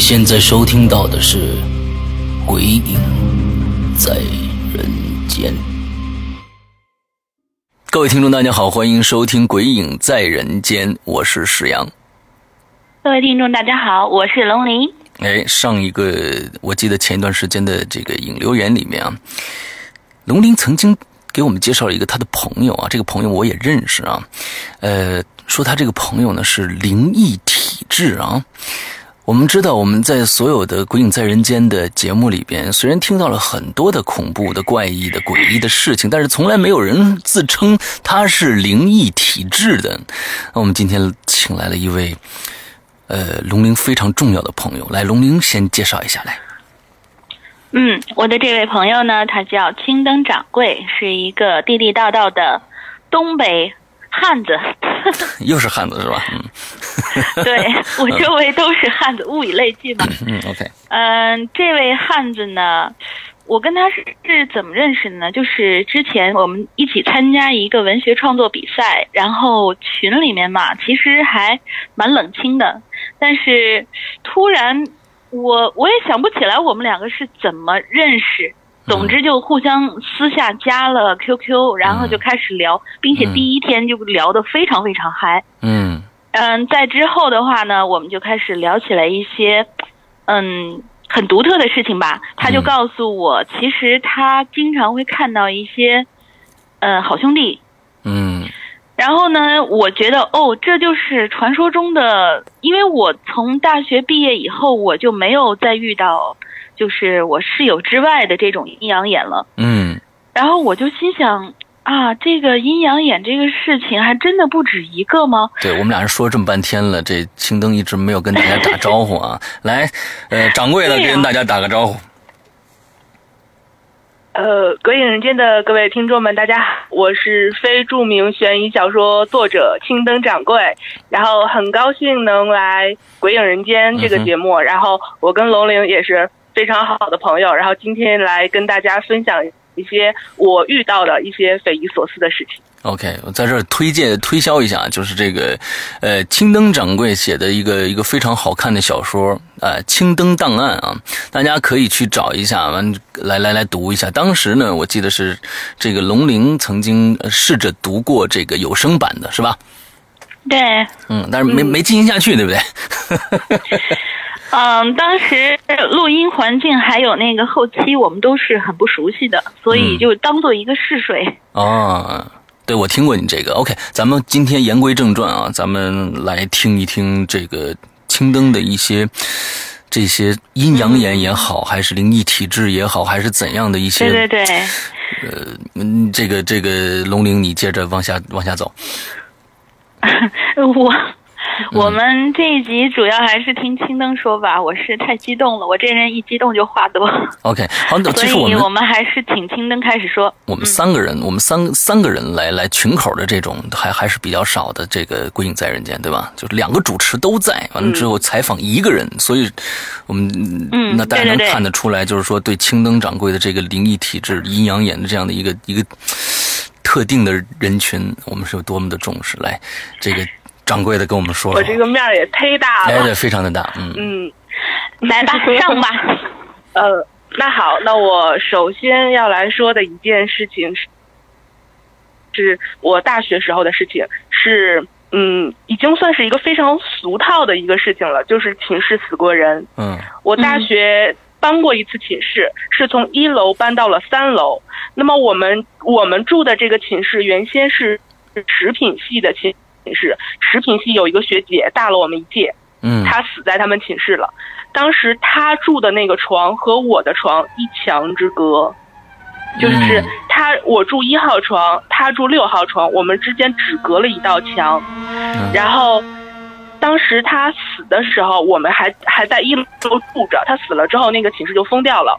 现在收听到的是《鬼影在人间》。各位听众，大家好，欢迎收听《鬼影在人间》，我是石阳。各位听众，大家好，我是龙鳞。哎，上一个我记得前一段时间的这个影留言里面啊，龙鳞曾经给我们介绍了一个他的朋友啊，这个朋友我也认识啊，呃，说他这个朋友呢是灵异体质啊。我们知道，我们在所有的《鬼影在人间》的节目里边，虽然听到了很多的恐怖的、怪异的、诡异的事情，但是从来没有人自称他是灵异体质的。那我们今天请来了一位，呃，龙鳞非常重要的朋友，来，龙鳞先介绍一下来。嗯，我的这位朋友呢，他叫青灯掌柜，是一个地地道道的东北汉子。又是汉子是吧？嗯。对我周围都是汉子，物以类聚嘛。嗯，OK。嗯，这位汉子呢，我跟他是是怎么认识的呢？就是之前我们一起参加一个文学创作比赛，然后群里面嘛，其实还蛮冷清的。但是突然，我我也想不起来我们两个是怎么认识。总之就互相私下加了 QQ，然后就开始聊，并且第一天就聊得非常非常嗨。嗯。嗯，在之后的话呢，我们就开始聊起来一些，嗯，很独特的事情吧。他就告诉我，其实他经常会看到一些，呃，好兄弟。嗯。然后呢，我觉得哦，这就是传说中的，因为我从大学毕业以后，我就没有再遇到，就是我室友之外的这种阴阳眼了。嗯。然后我就心想。啊，这个阴阳眼这个事情还真的不止一个吗？对我们俩人说这么半天了，这青灯一直没有跟大家打招呼啊！来，呃，掌柜的跟大家打个招呼。呃，鬼影人间的各位听众们，大家好，我是非著名悬疑小说作者青灯掌柜，然后很高兴能来鬼影人间这个节目，然后我跟龙玲也是非常好的朋友，然后今天来跟大家分享。一些我遇到的一些匪夷所思的事情。OK，我在这儿推荐推销一下，就是这个，呃，青灯掌柜写的一个一个非常好看的小说，呃，《青灯档案》啊，大家可以去找一下，完来来来读一下。当时呢，我记得是这个龙鳞曾经试着读过这个有声版的，是吧？对。嗯，但是没没进行下去，对不对？嗯，当时录音环境还有那个后期，我们都是很不熟悉的，所以就当做一个试水。哦，对，我听过你这个。OK，咱们今天言归正传啊，咱们来听一听这个青灯的一些这些阴阳眼也好，还是灵异体质也好，还是怎样的一些。对对对。呃，嗯，这个这个龙陵，你接着往下往下走。我。我们这一集主要还是听青灯说吧，我是太激动了，我这人一激动就话多。OK，好，所以我们我们还是请青灯开始说。我们三个人，我们三三个人来来群口的这种还还是比较少的，这个《鬼影在人间》，对吧？就是两个主持都在，完了之后采访一个人，所以我们嗯，那大家能看得出来，就是说对青灯掌柜的这个灵异体质、阴阳眼的这样的一个一个特定的人群，我们是有多么的重视。来，这个。掌柜的跟我们说，我这个面儿也忒大了，哎，对，非常的大，嗯嗯，来吧，上吧。呃，那好，那我首先要来说的一件事情是，是我大学时候的事情，是嗯，已经算是一个非常俗套的一个事情了，就是寝室死过人。嗯，我大学搬过一次寝室，是从一楼搬到了三楼。那么我们我们住的这个寝室原先是食品系的寝。寝室食品系有一个学姐大了我们一届，嗯，她死在他们寝室了。当时她住的那个床和我的床一墙之隔，就是她我住一号床，她住六号床，我们之间只隔了一道墙。嗯然后，当时她死的时候，我们还还在一楼住着。她死了之后，那个寝室就封掉了。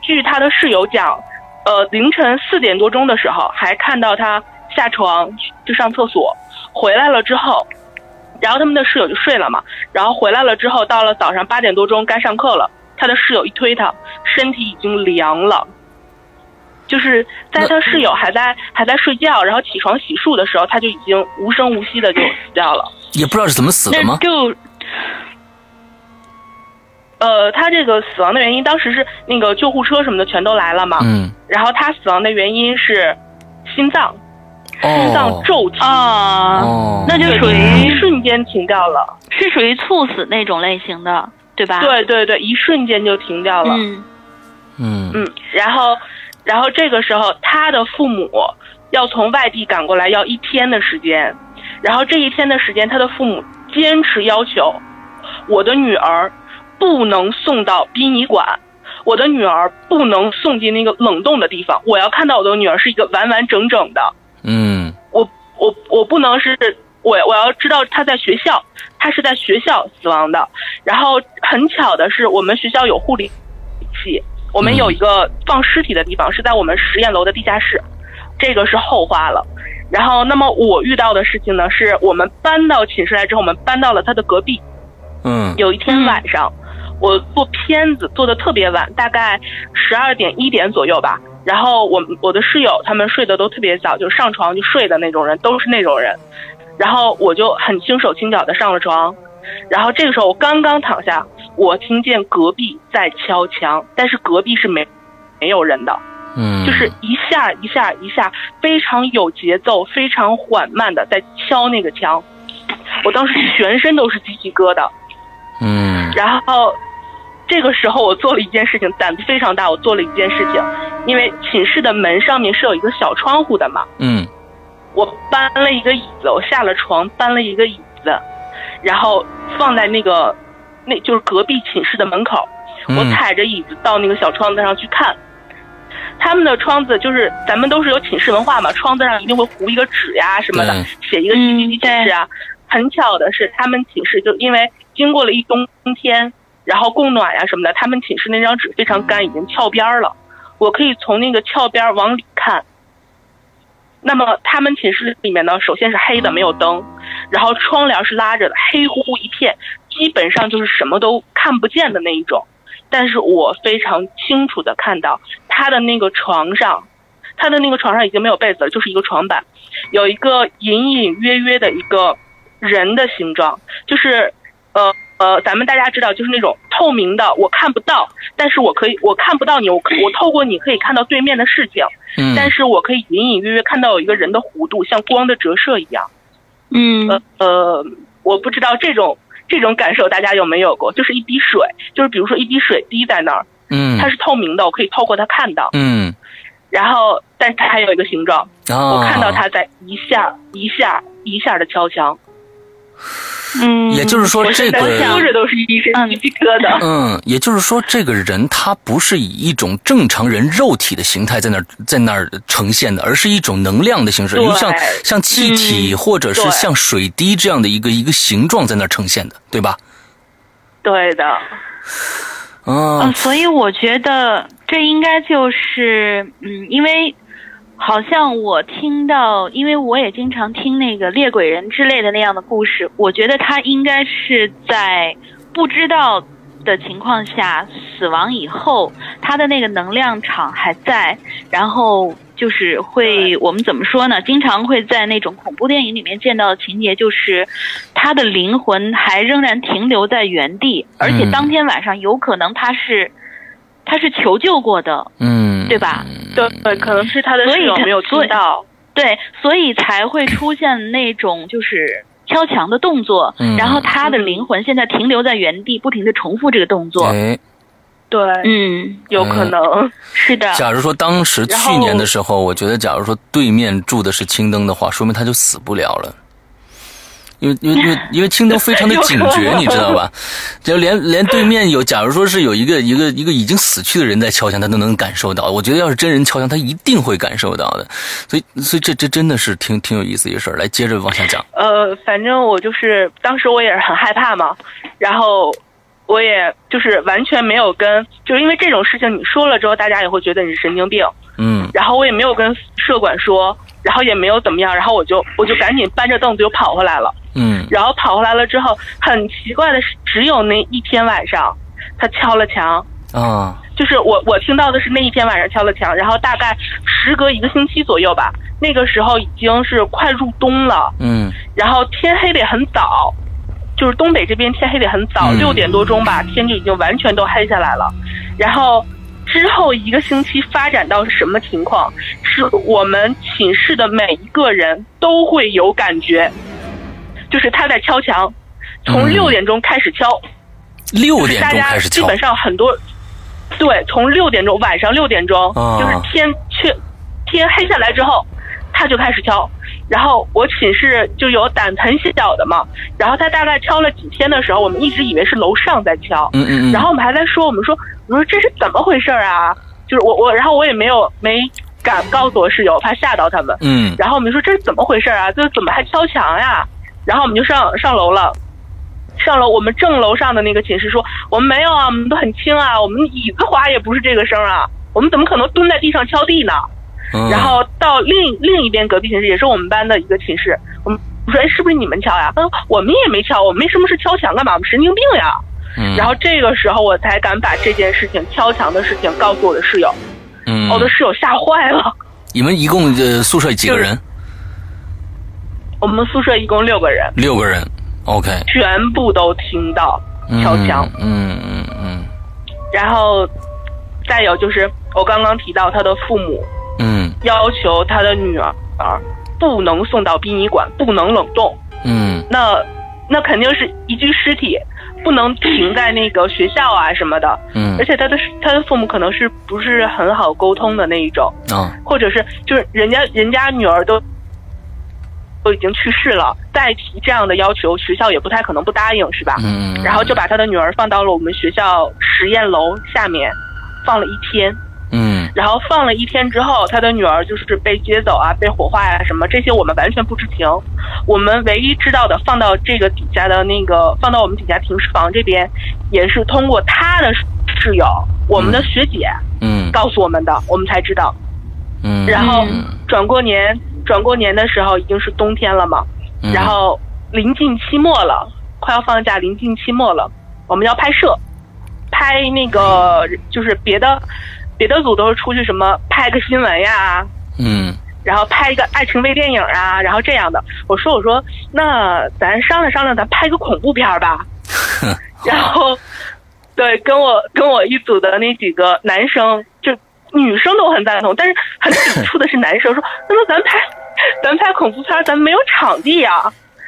据她的室友讲，呃，凌晨四点多钟的时候，还看到他下床去上厕所，回来了之后，然后他们的室友就睡了嘛。然后回来了之后，到了早上八点多钟该上课了，他的室友一推他，身体已经凉了。就是在他室友还在还在睡觉，然后起床洗漱的时候，他就已经无声无息的就死掉了。也不知道是怎么死的吗？就呃，他这个死亡的原因，当时是那个救护车什么的全都来了嘛，嗯，然后他死亡的原因是心脏心脏哦，骤停，啊，哦，那就属一于瞬间停掉了。是属于猝死那种类型的，对吧？，对对对，一瞬间就停掉了。嗯嗯嗯，然后，然后这个时候他的父母要从外地赶过来，要一天的时间。然后这一天的时间，他的父母坚持要求，我的女儿不能送到殡仪馆，我的女儿不能送进那个冷冻的地方，我要看到我的女儿是一个完完整整的。嗯我我我不能是我我要知道他在学校，他是在学校死亡的。然后很巧的是，我们学校有护理系，我们有一个放尸体的地方是在我们实验楼的地下室，这个是后话了。然后，那么我遇到的事情呢，是我们搬到寝室来之后，我们搬到了他的隔壁。嗯有一天晚上，我做片子做的特别晚，大概十二点一点左右吧。然后我我的室友他们睡得都特别早，就上床就睡的那种人，都是那种人。然后我就很轻手轻脚的上了床，然后这个时候我刚刚躺下，我听见隔壁在敲墙，但是隔壁是没没有人的，嗯，就是一下一下一下，非常有节奏、非常缓慢的在敲那个墙。我当时全身都是鸡皮疙瘩。嗯然后这个时候我做了一件事情，胆子非常大。我做了一件事情，因为寝室的门上面是有一个小窗户的嘛，嗯我搬了一个椅子，我下了床搬了一个椅子，然后放在那个那就是隔壁寝室的门口，我嗯踩着椅子到那个小窗子上去看。他们的窗子就是咱们都是有寝室文化嘛，窗子上一定会糊一个纸呀什么的，写一个几几几寝室啊。很巧的是，他们寝室就因为经过了一冬天，然后供暖呀什么的，他们寝室那张纸非常干，已经翘边了。我可以从那个翘边往里看。那么他们寝室里面呢，首先是黑的，没有灯，然后窗帘是拉着的，黑乎乎一片，基本上就是什么都看不见的那一种。但是我非常清楚的看到他的那个床上，他的那个床上已经没有被子了，就是一个床板，有一个隐隐约约的一个人的形状，就是呃呃，咱们大家知道，就是那种透明的，我看不到，但是我可以，我看不到你，我可我透过你可以看到对面的事情，嗯，但是我可以隐隐约约看到有一个人的弧度，像光的折射一样。嗯呃呃，我不知道这种这种感受大家有没有过？就是一滴水，就是比如说一滴水滴在那儿，嗯它是透明的，我可以透过它看到。嗯然后，但是它还有一个形状，啊，我看到它在一下一下一下的敲墙。嗯，也就是说这我在个说着都是一身鸡皮疙瘩。嗯，也就是说，这个人他不是以一种正常人肉体的形态在那儿在那儿呈现的，而是一种能量的形式，对就像像气体嗯或者是像水滴这样的一个一个形状在那儿呈现的，对吧？对的，嗯，啊，所以我觉得这应该就是，嗯，因为好像我听到，因为我也经常听那个猎鬼人之类的那样的故事，我觉得他应该是在不知道的情况下死亡以后，他的那个能量场还在，然后就是会我们怎么说呢？经常会在那种恐怖电影里面见到的情节，就是他的灵魂还仍然停留在原地，而且当天晚上有可能他是他是求救过的，嗯，对吧？对对，可能是他的室友没有听到。对，所以才会出现那种就是敲墙的动作，嗯然后他的灵魂现在停留在原地，不停的重复这个动作。哎，对，嗯，有可能。是的，假如说当时去年的时候，我觉得假如说对面住的是青灯的话，说明他就死不了了。因为因为因为因为青灯非常的警觉，你知道吧？就连连对面有，假如说是有一个一个一个已经死去的人在敲墙，他都能感受到。我觉得要是真人敲墙，他一定会感受到的。所以所以这这真的是挺挺有意思一个事儿。来，接着往下讲。呃，反正我就是当时我也是很害怕嘛，然后我也就是完全没有跟，就是因为这种事情你说了之后，大家也会觉得你是神经病。嗯然后我也没有跟社管说，然后也没有怎么样，然后我就我就赶紧搬着凳子就跑回来了。嗯然后跑回来了之后，很奇怪的是，只有那一天晚上，他敲了墙。啊就是我我听到的是那一天晚上敲了墙，然后大概时隔一个星期左右吧，那个时候已经是快入冬了，嗯然后天黑的也很早，就是东北这边天黑的也很早，嗯六点多钟吧，天就已经完全都黑下来了。然后之后一个星期发展到什么情况？是我们寝室的每一个人都会有感觉，就是他在敲墙，从嗯六点钟开始敲，六点大家钟开始敲基本上很多，对，从六点钟晚上六点钟，啊就是天却天黑下来之后，他就开始敲。然后我寝室就有胆子很小的嘛，然后他大概敲了几天的时候，我们一直以为是楼上在敲，嗯嗯嗯然后我们还在说，我们说，我说这是怎么回事啊？就是我我，然后我也没有没敢告诉我室友，怕吓到他们。嗯然后我们说这是怎么回事啊？这怎么还敲墙呀？然后我们就上上楼了，上楼我们正楼上的那个寝室说我们没有啊，我们都很轻啊，我们椅子滑也不是这个声啊，我们怎么可能蹲在地上敲地呢？嗯，然后到另另一边隔壁寝室也是我们班的一个寝室，我们我说哎是不是你们敲呀？他说我们也没敲，我们没什么事敲墙干嘛？我们神经病呀！嗯然后这个时候我才敢把这件事情敲墙的事情告诉我的室友，嗯我的室友吓坏了。你们一共呃宿舍几个人？我们宿舍一共六个人，六个人。OK。全部都听到敲墙。嗯嗯嗯然后再有就是我刚刚提到他的父母嗯要求他的女儿不能送到殡仪馆，不能冷冻。嗯那那肯定是一具尸体，不能停在那个学校啊什么的。嗯而且他的他的父母可能是不是很好沟通的那一种，啊或者是就是人家人家女儿都都已经去世了，再提这样的要求，学校也不太可能不答应，是吧？嗯，然后就把他的女儿放到了我们学校实验楼下面，放了一天。嗯然后放了一天之后，他的女儿就是被接走啊，被火化呀、什么这些我们完全不知情。我们唯一知道的，放到这个底下的那个，放到我们底下停尸房这边，也是通过他的室友，我们的学姐嗯告诉我们的，我们才知道。嗯，然后嗯转过年，转过年的时候已经是冬天了嘛，嗯然后临近期末了，快要放假，临近期末了，我们要拍摄，拍那个就是别的别的组都是出去什么拍个新闻呀，嗯然后拍一个爱情微电影啊，然后这样的。我说我说那咱商量商量，咱拍个恐怖片吧。然后对，跟我跟我一组的那几个男生，就女生都很赞同，但是很抵触的是男生 说，那么咱拍咱拍恐怖片儿，咱没有场地呀、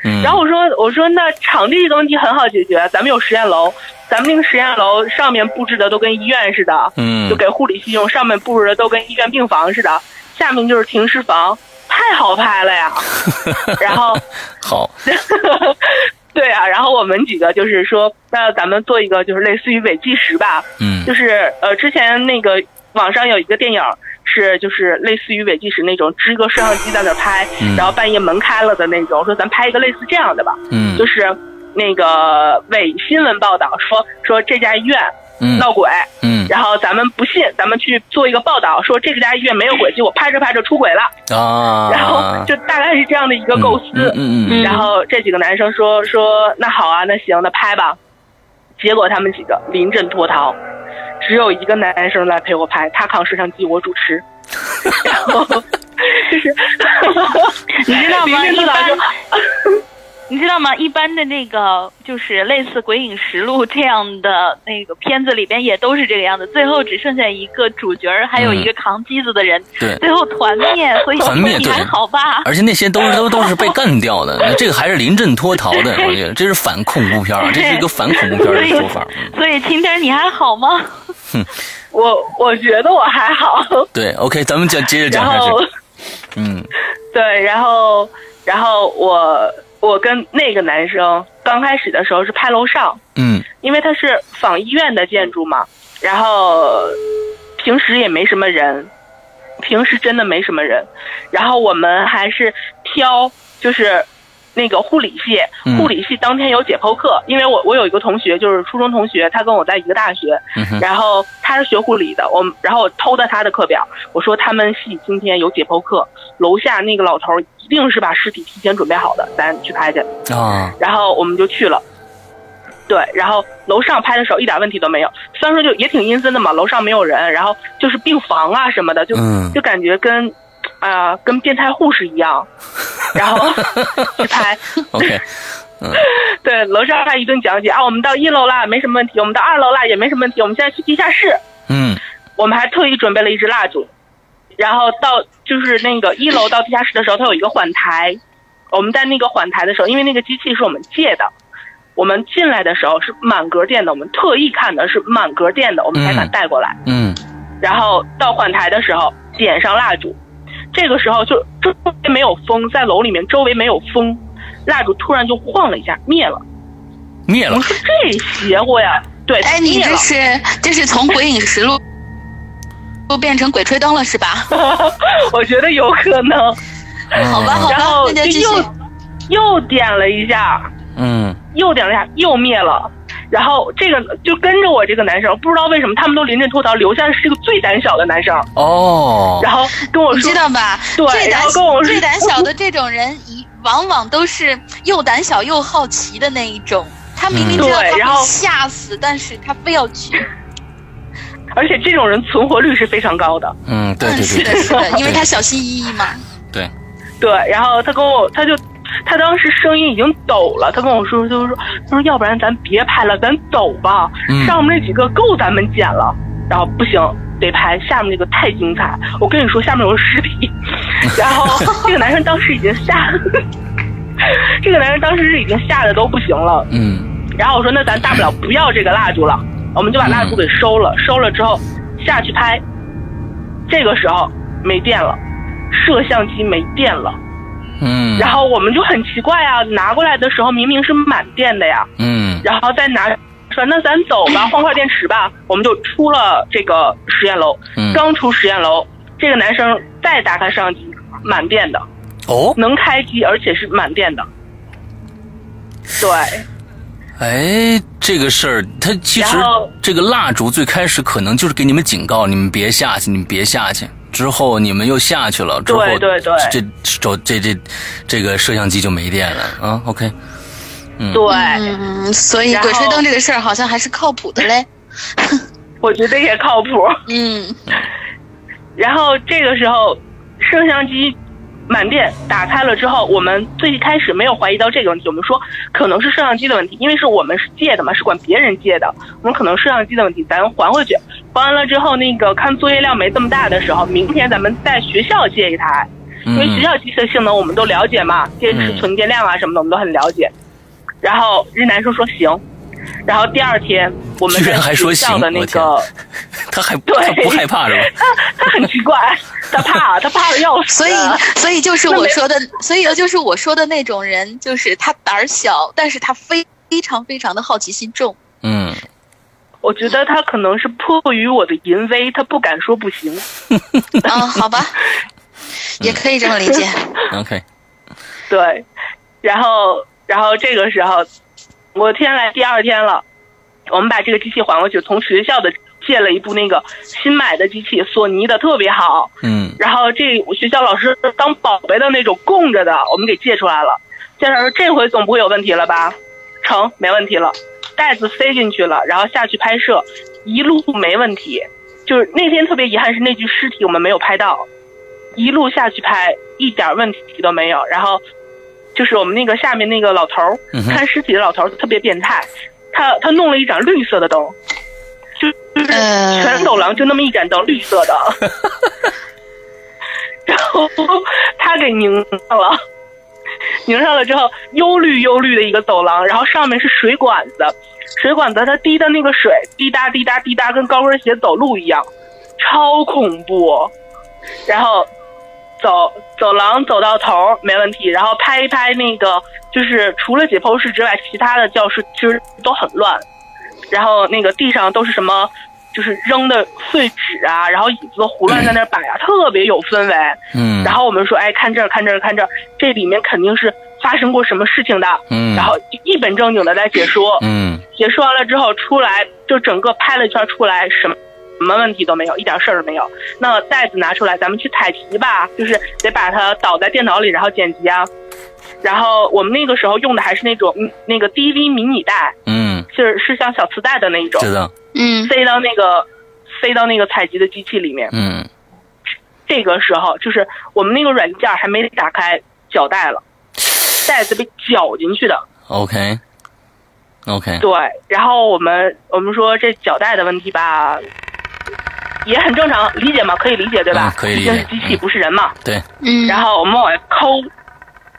嗯，然后我说我说那场地这个问题很好解决，咱们有实验楼，咱们那个实验楼上面布置的都跟医院似的，嗯。就给护理系用，上面布置的都跟医院病房似的，下面就是停尸房，太好拍了呀。然后，好，对啊，然后我们几个就是说，那咱们做一个就是类似于伪纪实吧，嗯。就是呃，之前那个网上有一个电影是就是类似于伪纪实那种，支个摄像机在那拍，嗯。然后半夜门开了的那种，说咱拍一个类似这样的吧，嗯。就是那个伪新闻报道说说这家医院嗯。闹鬼，嗯。然后咱们不信，咱们去做一个报道，说这个家医院没有鬼，结果拍着拍着出轨了，啊，然后就大概是这样的一个构思。嗯嗯嗯。然后这几个男生说说那好啊，那行，那拍吧。结果他们几个临阵脱逃，只有一个男生来陪我拍，他扛摄像机，我主持。然后就是 你知道吗？临一般你知道吗？一般的那个就是类似《鬼影实录》这样的那个片子里边也都是这个样子，最后只剩下一个主角儿，还有一个扛机子的人，对最后团灭。所以团灭还好吧？而且那些都是都都是被干掉的，那这个还是临阵脱逃的，我觉得这是反恐怖片啊，这是一个反恐怖片的说法。嗯所以晴天你还好吗？哼我我觉得我还好。对，OK，咱们讲接着讲下去。嗯对，然后然后我我跟那个男生刚开始的时候是拍楼上，嗯。因为他是仿医院的建筑嘛，然后平时也没什么人，平时真的没什么人，然后我们还是挑就是那个护理系嗯，护理系当天有解剖课，因为我我有一个同学就是初中同学，他跟我在一个大学，嗯然后他是学护理的，我然后我偷的他的课表，我说他们系今天有解剖课，楼下那个老头儿一定是把尸体提前准备好的，咱去拍去。啊。然后我们就去了。对，然后楼上拍的时候一点问题都没有，虽然说就也挺阴森的嘛，楼上没有人，然后就是病房啊什么的，就、嗯。就感觉跟啊、跟变态护士一样，然后 去拍，，OK，对，楼上他一顿讲解啊，我们到一楼啦，没什么问题，我们到二楼啦也没什么问题，我们现在去地下室，嗯。我们还特意准备了一支蜡烛，然后到就是那个一楼到地下室的时候，它有一个缓台，我们在那个缓台的时候，因为那个机器是我们借的，我们进来的时候是满格电的，我们特意看的是满格电的，我们才敢嗯带过来。嗯然后到缓台的时候点上蜡烛，这个时候就周围没有风，在楼里面周围没有风，蜡烛突然就晃了一下灭了。灭了我们，说这邪乎呀，对，哎，你。这是这是从鬼影实录都变成鬼吹灯了是吧？我觉得有可能。好吧，好吧然后，那就继续。又又点了一下，嗯又点了一下，又灭了。然后这个就跟着我这个男生，不知道为什么他们都临阵脱逃，留下的是个最胆小的男生。哦，然后跟我你说知，道吧？对最胆然后跟我说最胆小的这种人，一往往都是又胆小又好奇的那一种。他明明知道他会吓死，但是他非要去。而且这种人存活率是非常高的。嗯，对嗯，对对是的，是的，因为他小心翼翼嘛。对，对，然后他跟我，他就，他当时声音已经抖了，他跟我说，就是说，他说要不然咱别拍了，咱走吧，嗯上面那几个够咱们剪了。然后不行，得拍下面那个太精彩。我跟你说，下面有个尸体。然后这个男生当时已经吓，这个男生当时是已经吓得都不行了。嗯然后我说那咱大不了不要这个蜡烛了，我们就把蜡烛给收了。收了之后下去拍，这个时候没电了，摄像机没电了。嗯，然后我们就很奇怪啊，拿过来的时候明明是满电的呀，嗯然后再拿说那咱走吧，换块电池吧，我们就出了这个实验楼。嗯刚出实验楼，这个男生再打开摄像机，满电的，哦，能开机，而且是满电的。对，哎，这个事儿，它其实这个蜡烛最开始可能就是给你们警告，你们别下去，你们别下去。之后你们又下去了，之后对对对这这这这这个摄像机就没电了啊。OK，嗯对，嗯，所以鬼吹灯这个事儿好像还是靠谱的嘞。我觉得也靠谱。嗯，然后这个时候，摄像机满电打开了之后，我们最开始没有怀疑到这个问题，我们说可能是摄像机的问题，因为是我们是借的嘛，是管别人借的，我们可能摄像机的问题，咱还回去。还完了之后，那个看作业量没这么大的时候，明天咱们在学校借一台，因为学嗯校机的性能我们都了解嘛，电池存电量啊什么的我们都很了解。然后日男生说行，然后第二天我们在居然还说学校的那个。他还 对他不害怕是吧？他他很奇怪，他怕，他怕的要死。所以所以就是我说的，所以就是我说的那种人，就是他胆儿小，但是他非非常非常的好奇心重。嗯我觉得他可能是迫于我的淫威，他不敢说不行。嗯，好吧，也可以这么理解。，OK，对，然后然后这个时候，我天来第二天了，我们把这个机器还过去，从学校的借了一部那个新买的机器，索尼的特别好。嗯然后这学校老师当宝贝的那种供着的，我们给借出来了。家长说这回总不会有问题了吧？成，没问题了，袋子塞进去了，然后下去拍摄，一路没问题。就是那天特别遗憾是那具尸体我们没有拍到，一路下去拍一点问题都没有。然后就是我们那个下面那个老头儿嗯看尸体的老头儿特别变态，他他弄了一盏绿色的灯，就就是呃全走廊就那么一盏灯，绿色的。然后他给拧上了，拧上了之后，幽绿幽绿的一个走廊，然后上面是水管子，水管子它滴的那个水滴答滴答滴答，跟高跟鞋走路一样，超恐怖。然后走走廊走到头没问题，然后拍一拍那个，就是除了解剖室之外，其他的教室其实都很乱，然后那个地上都是什么，就是扔的碎纸啊，然后椅子胡乱在那摆啊，特别有氛围。嗯，然后我们说，哎，看这儿，看这儿，看这儿，这里面肯定是发生过什么事情的。嗯，然后一本正经的在解说，嗯解说完了之后出来，就整个拍了一圈出来，什么什么问题都没有，一点事儿都没有。那袋子拿出来，咱们去采集吧，就是得把它导在电脑里，然后剪辑啊。然后我们那个时候用的还是那种嗯那个 DV 迷你带，嗯，就是是像小磁带的那一种，知道，嗯塞到那个塞到那个采集的机器里面。嗯这个时候就是我们那个软件还没打开，绞带了，袋子被绞进去的。，OK OK，对，然后我们我们说这脚带的问题吧，也很正常，理解吗？可以理解对吧？嗯可以理解毕竟是机器，嗯不是人嘛。对，嗯，然后我们往外抠，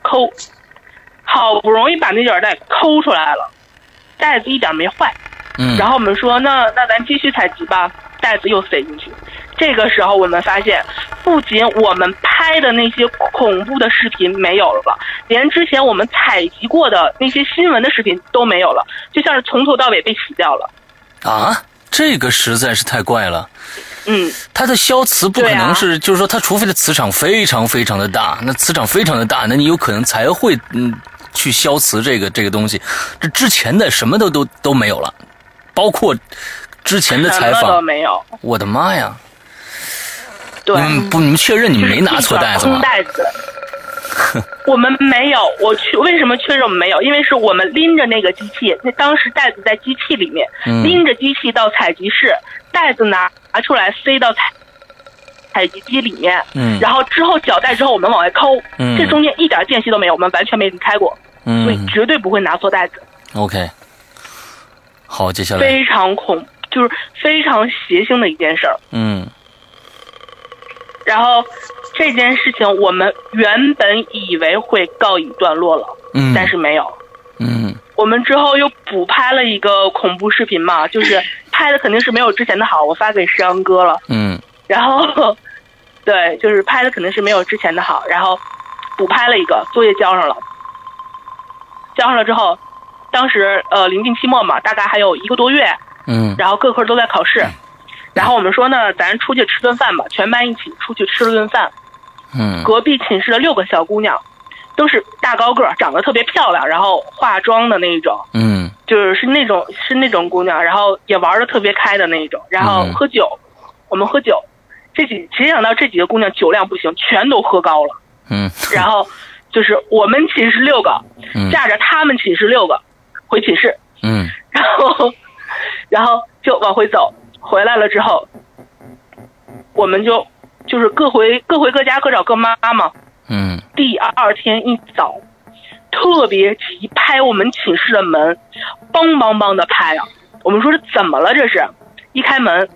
抠，好不容易把那卷带抠出来了，袋子一点没坏。嗯，然后我们说，那那咱继续采集吧，袋子又塞进去。这个时候我们发现，不仅我们拍的那些恐怖的视频没有了，连之前我们采集过的那些新闻的视频都没有了，就像是从头到尾被洗掉了。啊，这个实在是太怪了。嗯，它的消磁不可能是，就是说它除非的磁场非常非常的大，那磁场非常的大，那你有可能才会嗯去消磁这个这个东西。这之前的什么都都都没有了，包括之前的采访，没有。我的妈呀！对，你们不，你们确认你们没拿错 袋子吗空？袋子。我们没有，我去为什么确认我们没有？因为是我们拎着那个机器，那当时袋子在机器里面，嗯。拎着机器到采集室，袋子拿拿出来塞到采采集机里面，嗯。然后之后缴袋之后我们往外抠，嗯。这中间一点间隙都没有，我们完全没离开过，所以嗯绝对不会拿错袋子，，OK。好，接下来，非常恐，就是非常邪性的一件事儿。嗯。然后这件事情我们原本以为会告一段落了，嗯，但是没有。嗯我们之后又补拍了一个恐怖视频嘛，就是 拍的肯定是没有之前的好，我发给石阳哥了。嗯 然后，对，就是拍的肯定是没有之前的好，然后补拍了一个，作业交上了。交上了之后，当时呃临近期末嘛，大概还有一个多月，嗯然后各科都在考试。然后我们说呢，咱出去吃顿饭吧，全班一起出去吃了顿饭。嗯。隔壁寝室的六个小姑娘，都是大高个儿，长得特别漂亮，然后化妆的那一种，嗯。就是是那种是那种姑娘，然后也玩的特别开的那一种，然后嗯。喝酒，我们喝酒，这几谁想到这几个姑娘酒量不行，全都喝高了，嗯。然后就是我们寝室六个，嗯。架着他们寝室六个回寝室，嗯。然后然后就往回走，回来了之后，我们就就是各回各回各家各找各妈嘛。嗯第二天一早，特别急，拍我们寝室的门，梆梆梆的拍啊！我们说这怎么了？这是，一开门，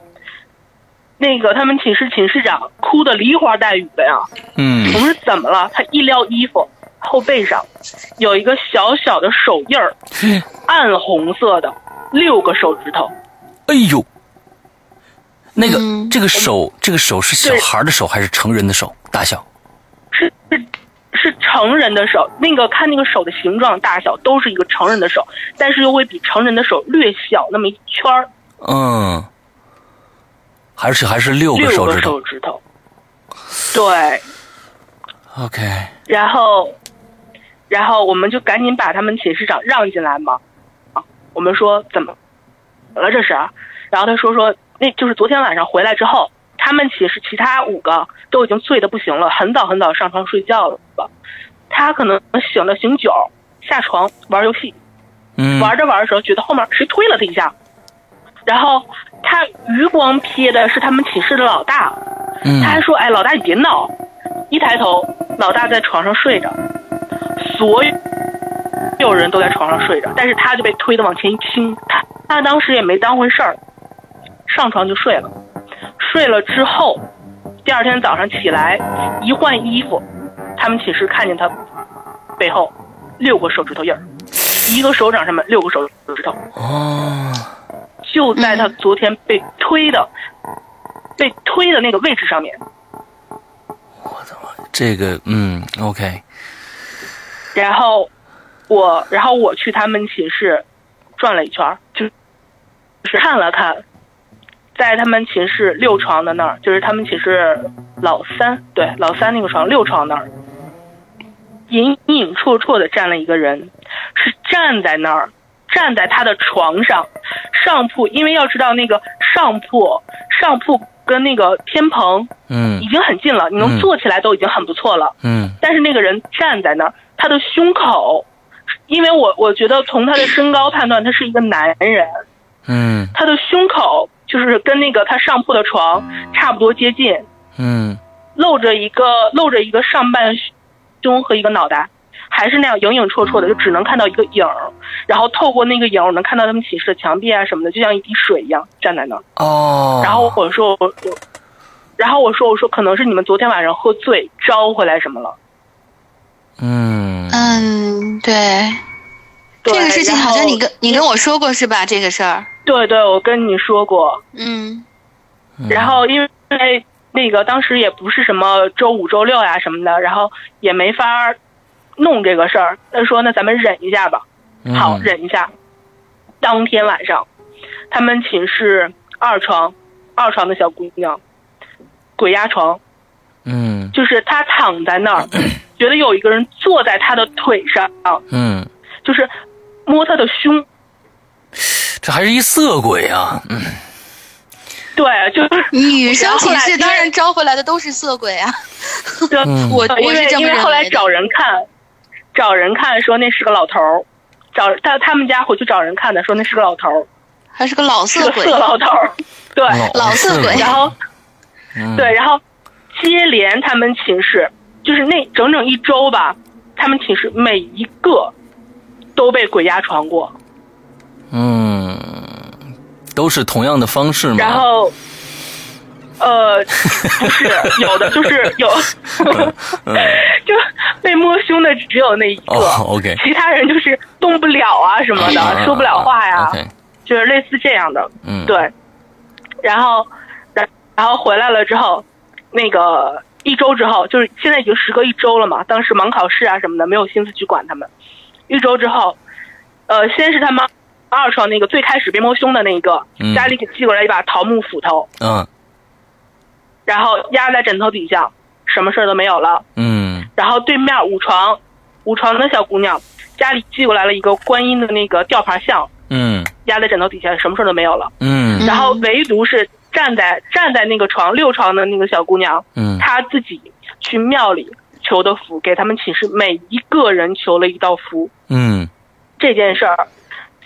那个他们寝室寝室长哭的梨花带雨的呀。嗯我们说怎么了？他一撩衣服，后背上有一个小小的手印儿，暗红色的，六个手指头。哎呦，那个、嗯这个手，这个手是小孩的手还是成人的手？大小？是是是成人的手，那个看那个手的形状大小都是一个成人的手，但是又会比成人的手略小那么一圈儿，嗯，还是还是六个手指头手指头。对，？OK，然后，然后我们就赶紧把他们寝室长让进来嘛。啊，我们说怎么了这是？然后他说说那就是昨天晚上回来之后，他们寝室其他五个都已经醉得不行了，很早很早上床睡觉了。他可能醒了醒酒，下床玩游戏，嗯，玩着玩着时候觉得后面谁推了他一下，然后他余光瞥的是他们寝室的老大，嗯。他还说：“哎，老大你别闹。”一抬头，老大在床上睡着，所有所有人都在床上睡着，但是他就被推的往前一倾，他他当时也没当回事儿，上床就睡了。睡了之后，第二天早上起来一换衣服，他们寝室看见他背后六个手指头印儿，一个手掌上面六个手指头，哦，就在他昨天被推的、被推的那个位置上面。我的妈！这个嗯，OK，然后我，然后我去他们寝室转了一圈，就就是看了看，在他们寝室六床的那儿，就是他们寝室老三，对老三那个床六床那儿，隐隐绰绰的站了一个人，是站在那儿，站在他的床上，上铺，因为要知道那个上铺，上铺跟那个天棚嗯。已经很近了，你能嗯坐起来都已经很不错了。嗯。但是那个人站在那儿，他的胸口，因为我我觉得从他的身高判断，他是一个男人，嗯。他的胸口就是跟那个他上铺的床差不多接近，嗯露着一个露着一个上半胸和一个脑袋，还是那样影影绰绰的，就只能看到一个影儿，然后透过那个影儿，我能看到他们寝室的墙壁啊什么的，就像一滴水一样站在那儿。哦，然后我说我我，然后我说我说可能是你们昨天晚上喝醉招回来什么了。嗯嗯，对，对这个事情好像你跟你跟我说过是吧？这个事儿，对对，我跟你说过。嗯然后因为那个当时也不是什么周五、周六呀什么的，然后也没法弄这个事儿。他说那咱们忍一下吧，好嗯忍一下。当天晚上，他们寝室二床，二床的小姑娘，鬼压床，嗯就是她躺在那儿，觉得有一个人坐在她的腿上，嗯，就是摸她的胸。这还是一色鬼啊，嗯对，就是女生寝室当然招回来的都是色鬼啊，就嗯。我因为我是这么因为后来。找人看，找人看说那是个老头儿，找他他们家回去找人看的，说那是个老头儿，还是个老色鬼，色老头儿。对，老色鬼。然后嗯。对，然后接连他们寝室就是那整整一周吧，他们寝室每一个都被鬼压床过，嗯，都是同样的方式吗？然后。呃，不是，有的就是有，就被摸胸的只有那一个，哦，OK，其他人就是动不了啊什么的，啊说不了话呀就是类似这样的。嗯，对，然后，然然后回来了之后，那个一周之后，就是现在已经时隔一周了嘛，当时忙考试啊什么的，没有心思去管他们。一周之后，呃，先是他们二床那个最开始被摸胸的那一个，嗯。家里给寄过来一把桃木斧头，嗯。然后压在枕头底下，什么事儿都没有了。嗯。然后对面五床，五床的小姑娘家里寄过来了一个观音的那个吊牌像，嗯。压在枕头底下，什么事儿都没有了。嗯。然后唯独是站在站在那个床六床的那个小姑娘，嗯。她自己去庙里求的福，给他们寝室每一个人求了一道福，嗯。这件事儿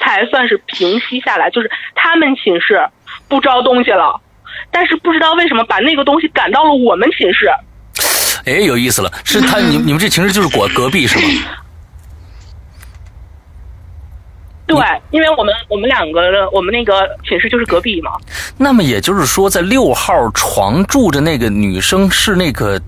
才算是平息下来。就是他们寝室不招东西了，但是不知道为什么把那个东西赶到了我们寝室。哎，有意思了，是他 你你们这寝室就是隔隔壁是吗？对，因为我们我们两个的我们那个寝室就是隔壁嘛。那么也就是说，在六号床住着那个女生是那个，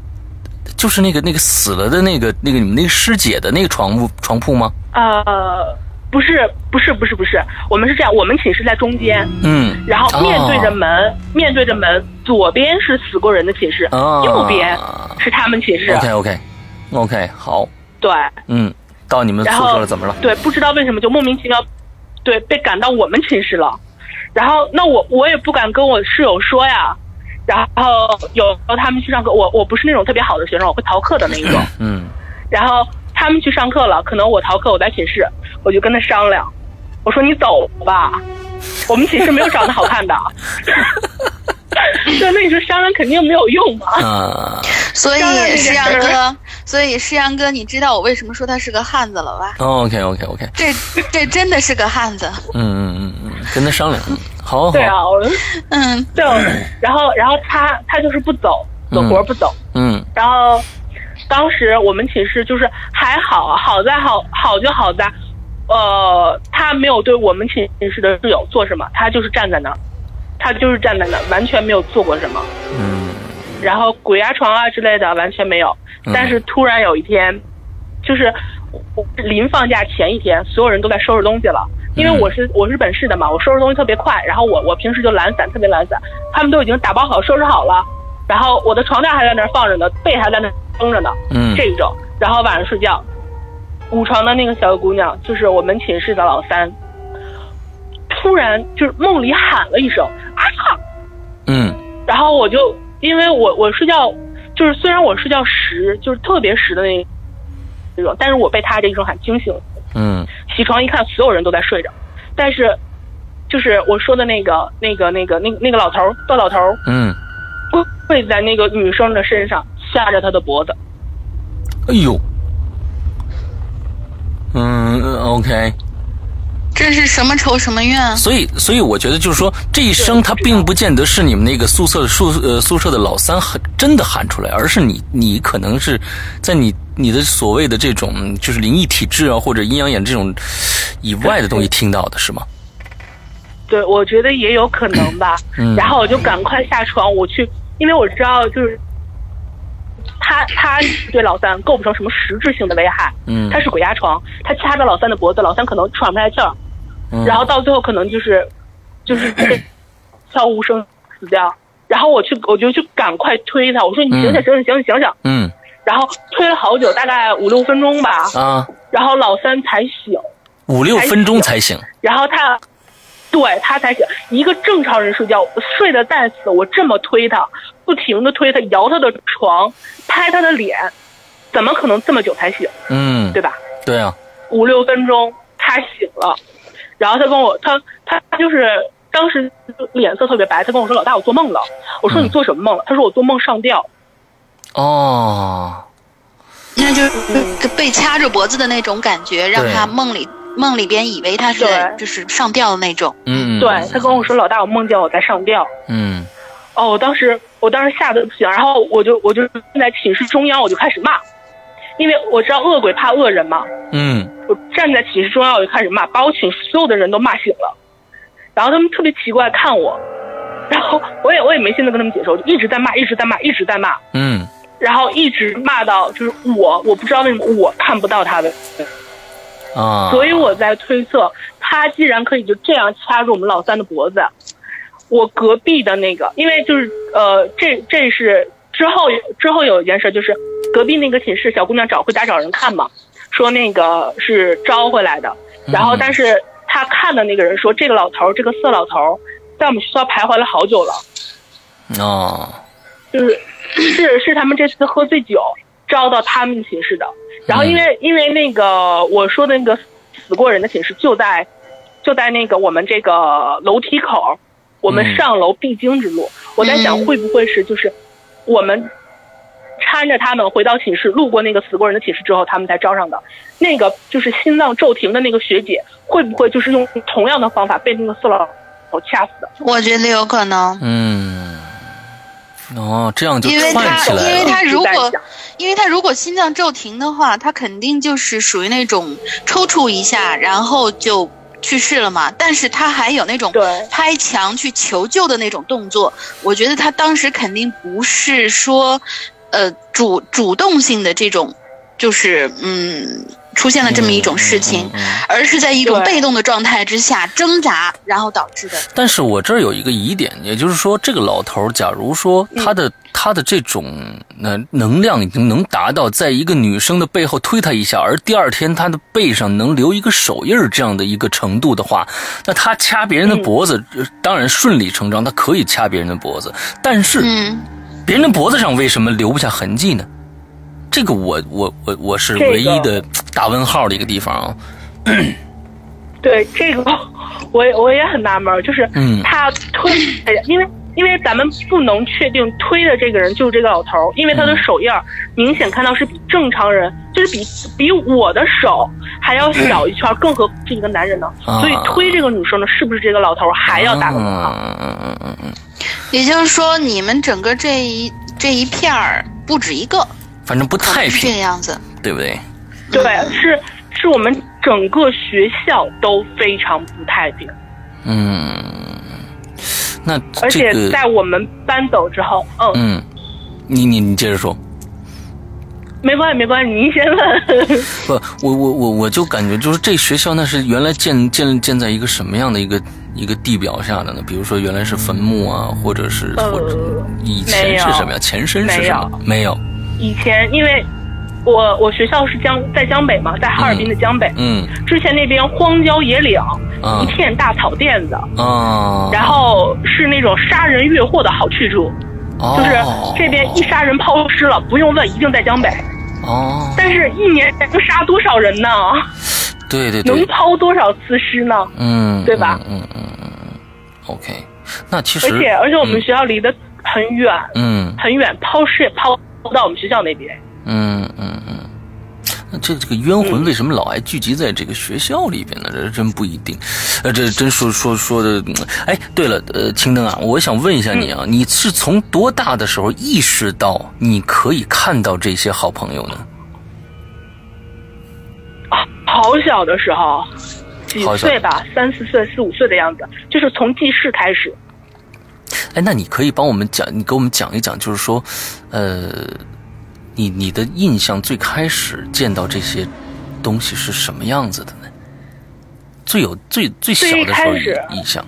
就是那个那个死了的那个那个你们那个师姐的那个床铺床铺吗？呃，不是，不是，不是，不是，我们是这样，我们寝室在中间，嗯，然后面对着哦门，面对着门，左边是死过人的寝室，哦右边是他们寝室。OK OK OK 好，对嗯，到你们宿舍了怎么了？对，不知道为什么就莫名其妙，对，被赶到我们寝室了。然后那我我也不敢跟我室友说呀。然后有时候他们去上课，我我不是那种特别好的学生，我会逃课的那一种。嗯然后他们去上课了，可能我逃课，我在寝室，我就跟他商量，我说你走吧，我们寝室没有长得好看的。对那你说商量肯定没有用嘛。啊所以当然这施件事儿阳哥，所以诗阳哥，你知道我为什么说他是个汉子了吧？OK OK OK，这这真的是个汉子。嗯嗯嗯嗯，跟他商量，嗯 好好对啊，我嗯对然后然后他他就是不走，走活不走。嗯然后当时我们寝室就是还好，好在好好就好在，呃，他没有对我们寝室的室友做什么，他就是站在那儿，他就是站在那儿，完全没有做过什么。嗯然后鬼压床啊之类的完全没有。但是突然有一天，就是临放假前一天，所有人都在收拾东西了。因为我是我是本市的嘛，我收拾东西特别快，然后我我平时就懒散，特别懒散。他们都已经打包好收拾好了，然后我的床垫还在那儿放着呢，被还在那撑着呢，嗯。这种，然后晚上睡觉，五床的那个小姑娘就是我们寝室的老三，突然就是梦里喊了一声啊，嗯。然后我就因为我我睡觉就是虽然我睡觉实就是特别实的那那种，但是我被他这一声喊惊醒了。嗯。起床一看，所有人都在睡着，但是就是我说的那个那个那个那个那个老头儿段老头儿嗯，跪跪在那个女生的身上，掐着他的脖子。哎呦，嗯，OK，这是什么仇什么怨？所以所以我觉得就是说，这一声他并不见得是你们那个宿舍宿呃宿舍的老三喊真的喊出来，而是你你可能是在你你的所谓的这种就是灵异体质啊或者阴阳眼这种以外的东西听到的是吗？对，我觉得也有可能吧。嗯然后我就赶快下床，我去，因为我知道就是他他对老三构不成什么实质性的危害，嗯，他是鬼压床，他掐着老三的脖子，老三可能喘不来气儿，嗯，然后到最后可能就是，就是 悄无声死掉，然后我去我就去赶快推他，我说你醒醒醒醒醒醒醒，嗯，然后推了好久，大概五六分钟吧，啊，然后老三才醒，五六分钟才醒，然后他，对他才醒，一个正常人睡觉睡得再死，我这么推他。不停的推他，摇他的床，拍他的脸，怎么可能这么久才醒，嗯，对吧？对啊，五六分钟他醒了，然后他跟我，他他他就是当时脸色特别白，他跟我说：“老大，我做梦了。”我说：“嗯你做什么梦了？”他说：“我做梦上吊。哦，那就是被掐着脖子的那种感觉，让他梦里梦里边以为他是就是上吊的那种。嗯，对他跟我说：“老大，我梦见我在上吊。”嗯哦，我当时我当时吓得不行，然后我就我就站在寝室中央，我就开始骂，因为我知道恶鬼怕恶人嘛，嗯。我站在寝室中央我就开始骂，把我寝室所有的人都骂醒了，然后他们特别奇怪看我，然后我也我也没心思跟他们解释，我就一直在骂，一直在骂，一直在骂，嗯。然后一直骂到就是我我不知道为什么我看不到他的，啊，所以我在推测，他既然可以就这样掐住我们老三的脖子，我隔壁的那个，因为就是呃，这这是之后之后有一件事，就是隔壁那个寝室小姑娘找回家找人看嘛，说那个是招回来的，然后嗯但是他看的那个人说，这个老头儿，这个色老头儿，在我们学校徘徊了好久了，哦，就是是是他们这次喝醉酒招到他们寝室的。然后因为、因为那个我说的那个死过人的寝室就在就在那个我们这个楼梯口，我们嗯上楼必经之路。我在想嗯会不会是就是我们搀着他们回到寝室，路过那个死过人的寝室之后，他们才招上的。那个就是心脏骤停的那个学姐，会不会就是用同样的方法被那个色老头掐死的？我觉得有可能，嗯，哦，这样就因为串他因为。他如果因为他如果心脏骤停的话，他肯定就是属于那种抽搐一下，然后就去世了嘛。但是他还有那种对拍墙去求救的那种动作，我觉得他当时肯定不是说，呃，主主动性的这种，就是嗯，出现了这么一种事情，嗯嗯嗯。而是在一种被动的状态之下挣扎，然后导致的。但是我这儿有一个疑点，也就是说，这个老头儿，假如说他的、他的这种呃能量已经能达到在一个女生的背后推他一下，而第二天他的背上能留一个手印儿这样的一个程度的话，那他掐别人的脖子，呃当然顺理成章，他可以掐别人的脖子，但是嗯，别人的脖子上为什么留不下痕迹呢？这个我我我我是唯一的打问号的一个地方啊。对这个，我也我也很纳闷，就是嗯他推，因为因为咱们不能确定推的这个人就是这个老头，因为他的手印明显看到是比正常人，就是比比我的手还要小一圈儿，更何况是一个男人呢？啊所以推这个女生呢是不是这个老头还要打个问号？嗯嗯嗯嗯嗯，也就是说，你们整个这一这一片儿不止一个，反正不太平，个样子。对不对？对，是是我们整个学校都非常不太平，嗯，那而且这个在我们搬走之后，嗯，嗯，你你你接着说。没关系没关系，您先问。不，我我我我就感觉就是这学校那是原来建建建在一个什么样的一个一个地表下的呢？比如说原来是坟墓啊，或者是呃或者以前是什么呀？前身是什么？没有。以前因为我我学校是江在江北嘛，在哈尔滨的江北，嗯之前那边荒郊野岭，啊。一片大草甸子，啊，然后是那种杀人越货的好去处，哦。就是这边一杀人抛尸了，不用问，一定在江北。哦，但是，一年能杀多少人呢？对对对。能，抛多少次尸呢？嗯，对吧？嗯嗯嗯，OK，那其实而且，而且我们学校离得很远，嗯。很远，抛尸也抛不 到我们学校那边。嗯嗯嗯，那这这个冤魂为什么老爱聚集在这个学校里边呢？这真不一定，呃，这真说说说的，嗯哎，对了，呃，青灯啊，我想问一下你啊，你是从多大的时候意识到你可以看到这些好朋友呢？好小的时候，几岁吧，三四岁、四五岁的样子，就是从记事开始。哎，那你可以帮我们讲，你给我们讲一讲，就是说，呃，你你的印象最开始见到这些东西是什么样子的呢？最有最最小的时候印象，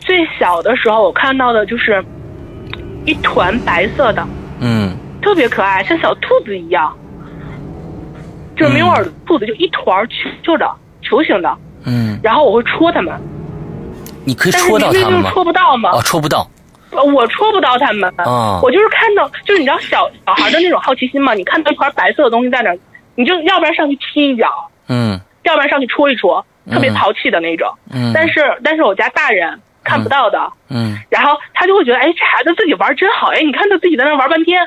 最小的时候，我看到的就是一团白色的，嗯。特别可爱，像小兔子一样，就是没有耳朵的兔子，就一团儿球球的球形的。嗯，然后我会戳它们，你可以但是戳到他们吗？戳不到嘛，哦，戳不到。呃我戳不到他们。啊我就是看到，就是你知道小小孩的那种好奇心嘛，你看到一团白色的东西在那，你就要不然上去踢一脚，嗯。要不然上去戳一戳，特别嗯淘气的那种。嗯，但是但是我家大人看不到的，嗯。然后他就会觉得，哎，这孩子自己玩真好，哎，你看他自己在那玩半天，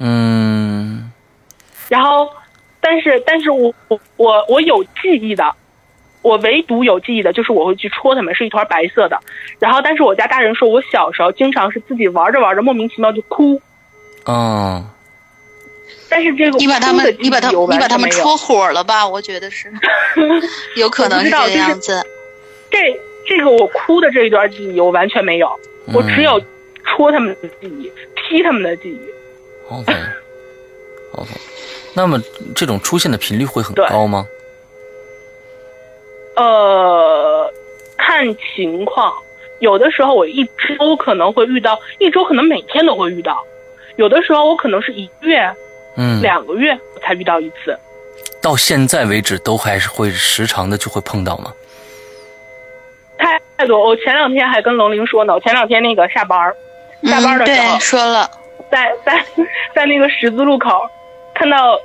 嗯。然后，但是但是我我我我有记忆的，我唯独有记忆的就是我会去戳他们，是一团白色的。然后，但是我家大人说我小时候经常是自己玩着玩着莫名其妙就哭，哦，但是这个你把他们你把他我你把他们戳火了吧？我觉得是，有可能是这样子。这这个我哭的这一段记忆我完全没有，我只有戳他们的记忆，踢他们的记忆。OK OK，那么这种出现的频率会很高吗？呃，看情况，有的时候我一周可能会遇到，一周可能每天都会遇到，有的时候我可能是一个月、嗯，两个月我才遇到一次。到现在为止都还是会时常的就会碰到吗？太多，我前两天还跟龙玲说呢，我前两天那个下班儿，下班嗯，的时候对，说了，在 在在那个十字路口，看到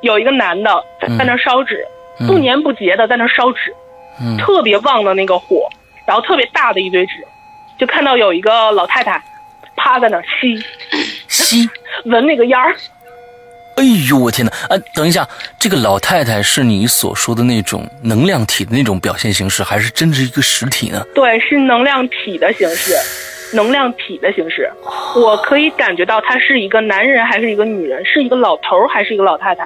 有一个男的在那烧纸，嗯不年不节的在那儿烧纸，嗯特别旺的那个火，然后特别大的一堆纸，就看到有一个老太太趴在那儿吸吸。闻那个烟儿，哎呦，我天哪！啊，等一下，这个老太太是你所说的那种能量体的那种表现形式，还是真是一个实体呢？对，是能量体的形式，能量体的形式，我可以感觉到他是一个男人还是一个女人，是一个老头儿还是一个老太太，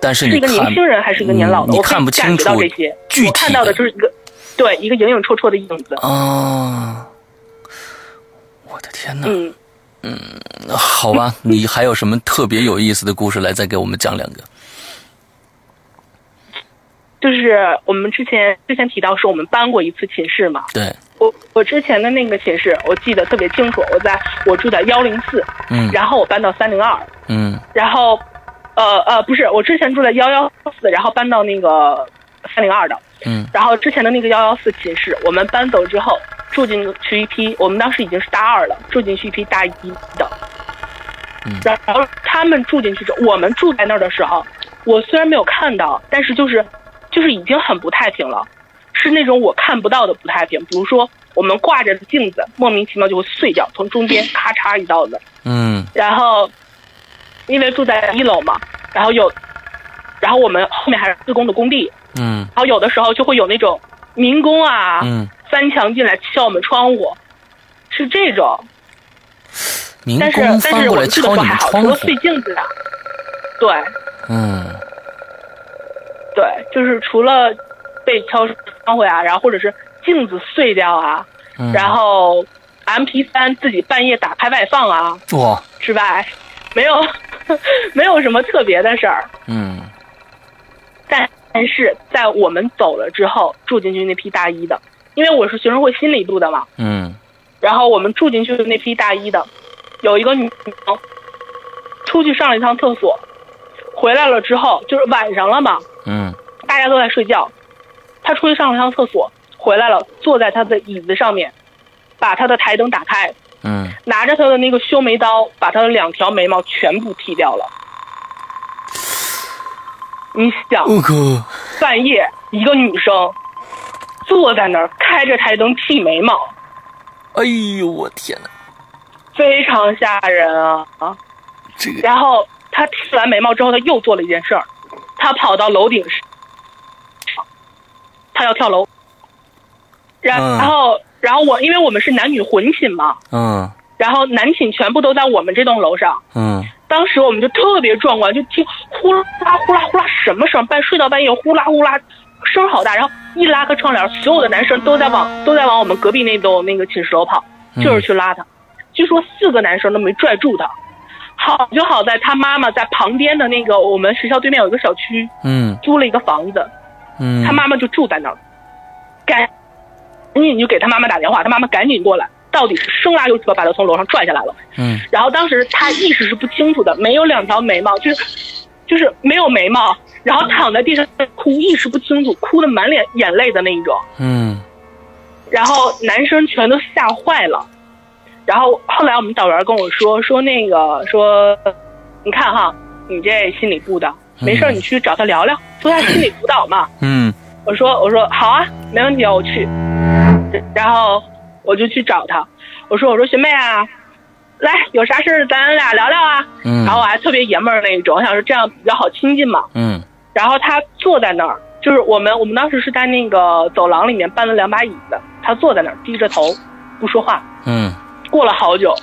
但是你是一个年，轻人还是一个年老的，嗯你看不清楚这些，具体我看到的就是一个，对，一个影影绰绰的影子，啊！我的天哪！嗯。好吧，你还有什么特别有意思的故事来再给我们讲两个？就是我们之前之前提到说我们搬过一次寝室嘛，对，我我之前的那个寝室我记得特别清楚，我在我住在幺零四，嗯然后我搬到三零二，嗯然后呃呃不是，我之前住在幺幺四，然后搬到那个三零二的，嗯。然后之前的那个幺幺四寝室，我们搬走之后住进去一批，我们当时已经是大二了，住进去一批大一的，嗯。然后他们住进去之后，我们住在那儿的时候，我虽然没有看到，但是就是就是已经很不太平了，是那种我看不到的不太平，比如说我们挂着的镜子莫名其妙就会碎掉，从中间咔嚓一刀子，嗯。然后因为住在一楼嘛，然后有，然后我们后面还是自工的工地，嗯。然后有的时候就会有那种民工啊，嗯，翻墙进来敲我们窗户，是这种。民但是工翻过来敲你们窗户除了碎，镜子的，对嗯。对，就是除了被敲窗户啊，然后或者是镜子碎掉啊，嗯，然后 M P 三自己半夜打开外放啊哇，之外，没有 没有什么特别的事儿。嗯。但但是在我们走了之后，住进去那批大一的，因为我是学生会心理部的嘛，嗯。然后我们住进去的那批大一的，有一个女生，出去上了一趟厕所，回来了之后就是晚上了嘛，嗯。大家都在睡觉，她出去上了一趟厕所，回来了，坐在她的椅子上面，把她的台灯打开，嗯，拿着他的那个修眉刀，把他的两条眉毛全部剃掉了。你想，我靠，半夜一个女生坐在那儿开着台灯剃眉毛，哎呦我天哪，非常吓人啊！啊！这个然后他剃完眉毛之后，他又做了一件事儿，她跑到楼顶上，她要跳楼。然嗯然后，我因为我们是男女混寝嘛，嗯然后男寝全部都在我们这栋楼上。嗯当时我们就特别壮观，就听呼啦呼啦呼啦什么声，半睡到半夜呼啦呼啦，声好大。然后一拉开窗帘，所有的男生都在往都在往我们隔壁那栋那个寝室楼跑，就是去拉他。据说四个男生都没拽住他。好就好在他妈妈在旁边的那个我们学校对面有一个小区嗯租了一个房子，嗯，他妈妈就住在那儿，赶赶紧就给他妈妈打电话，他妈妈赶紧过来，到底是生拉又扯把他从楼上拽下来了。嗯然后当时他意识是不清楚的，没有两条眉毛，就是就是没有眉毛，然后躺在地上哭，意识不清楚，哭的满脸眼泪的那一种。嗯然后男生全都吓坏了。然后后来我们导员跟我说说那个说，你看哈，你这心理部的，没事你去找他聊聊，做下心理辅导嘛。嗯我说我说好啊，没问题啊，我去。然后我就去找他，我说我说学妹啊，来有啥事儿咱俩聊聊啊。嗯，然后我还特别爷们儿那一种，我想说这样比较好亲近嘛。嗯然后他坐在那儿，就是我们我们当时是在那个走廊里面搬了两把椅子，他坐在那儿低着头不说话。嗯，过了好久，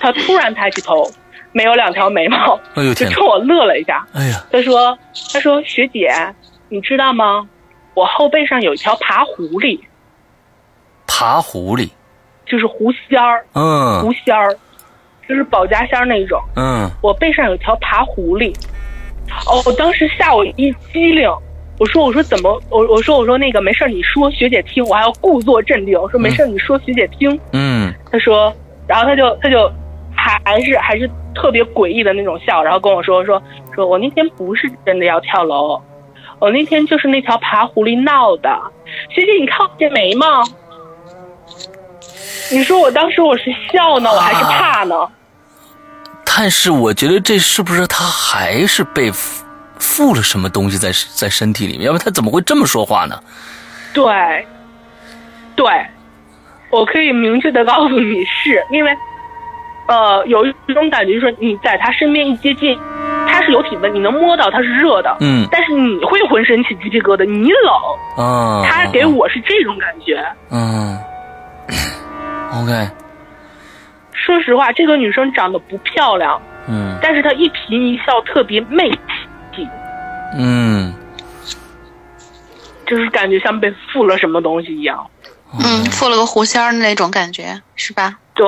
他突然抬起头，没有两条眉毛，就冲我乐了一下。哎呀，他说：“他说学姐，你知道吗？我后背上有一条爬狐狸，爬狐狸，就是狐仙儿，嗯狐仙儿，就是保家仙儿那种。嗯我背上有条爬狐狸。哦，我当时吓我一激灵。我说我说怎么我我说我说那个没事儿你说学姐听，我还要故作镇定。我说没事儿你说学姐听。嗯他说，然后他就他就还还是还是特别诡异的那种笑，然后跟我说说说我那天不是真的要跳楼，我那天就是那条爬狐狸闹的。学姐，你看我这眉毛，你说我当时我是笑呢，我还是怕呢？但是我觉得这是不是他还是被附附了什么东西在在身体里面？要不然他怎么会这么说话呢？对，对，我可以明确的告诉你是因为，呃，有一种感觉就是你在他身边一接近，他是有体温，你能摸到它是热的，嗯。但是你会浑身起鸡皮疙瘩，你冷，啊，他给我是这种感觉。嗯，OK，说实话，这个女生长得不漂亮，嗯。但是她一颦一笑特别媚气，嗯。就是感觉像被附了什么东西一样。嗯，附了个狐仙儿的那种感觉，是吧？对，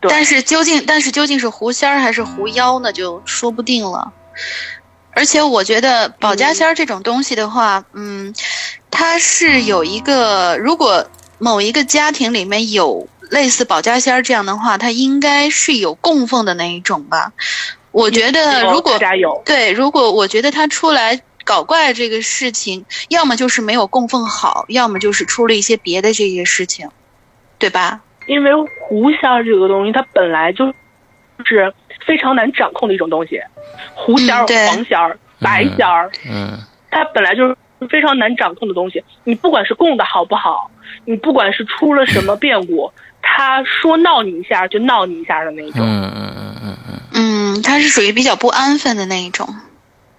对但是究竟，但是究竟是狐仙儿还是狐妖呢，就说不定了。而且我觉得保家仙儿这种东西的话，嗯，它是有一个，如果某一个家庭里面有类似保家仙儿这样的话，它应该是有供奉的那一种吧。我觉得如果对，如果我觉得他出来搞怪这个事情，要么就是没有供奉好，要么就是出了一些别的这些事情，对吧？因为狐仙儿这个东西，它本来就是非常难掌控的一种东西。狐仙黄仙儿、白仙儿，嗯它本来就是非常难掌控的东西。你不管是供的好不好，你不管是出了什么 变故，他说闹你一下就闹你一下的那种。嗯嗯嗯嗯嗯嗯，它是属于比较不安分的那一种。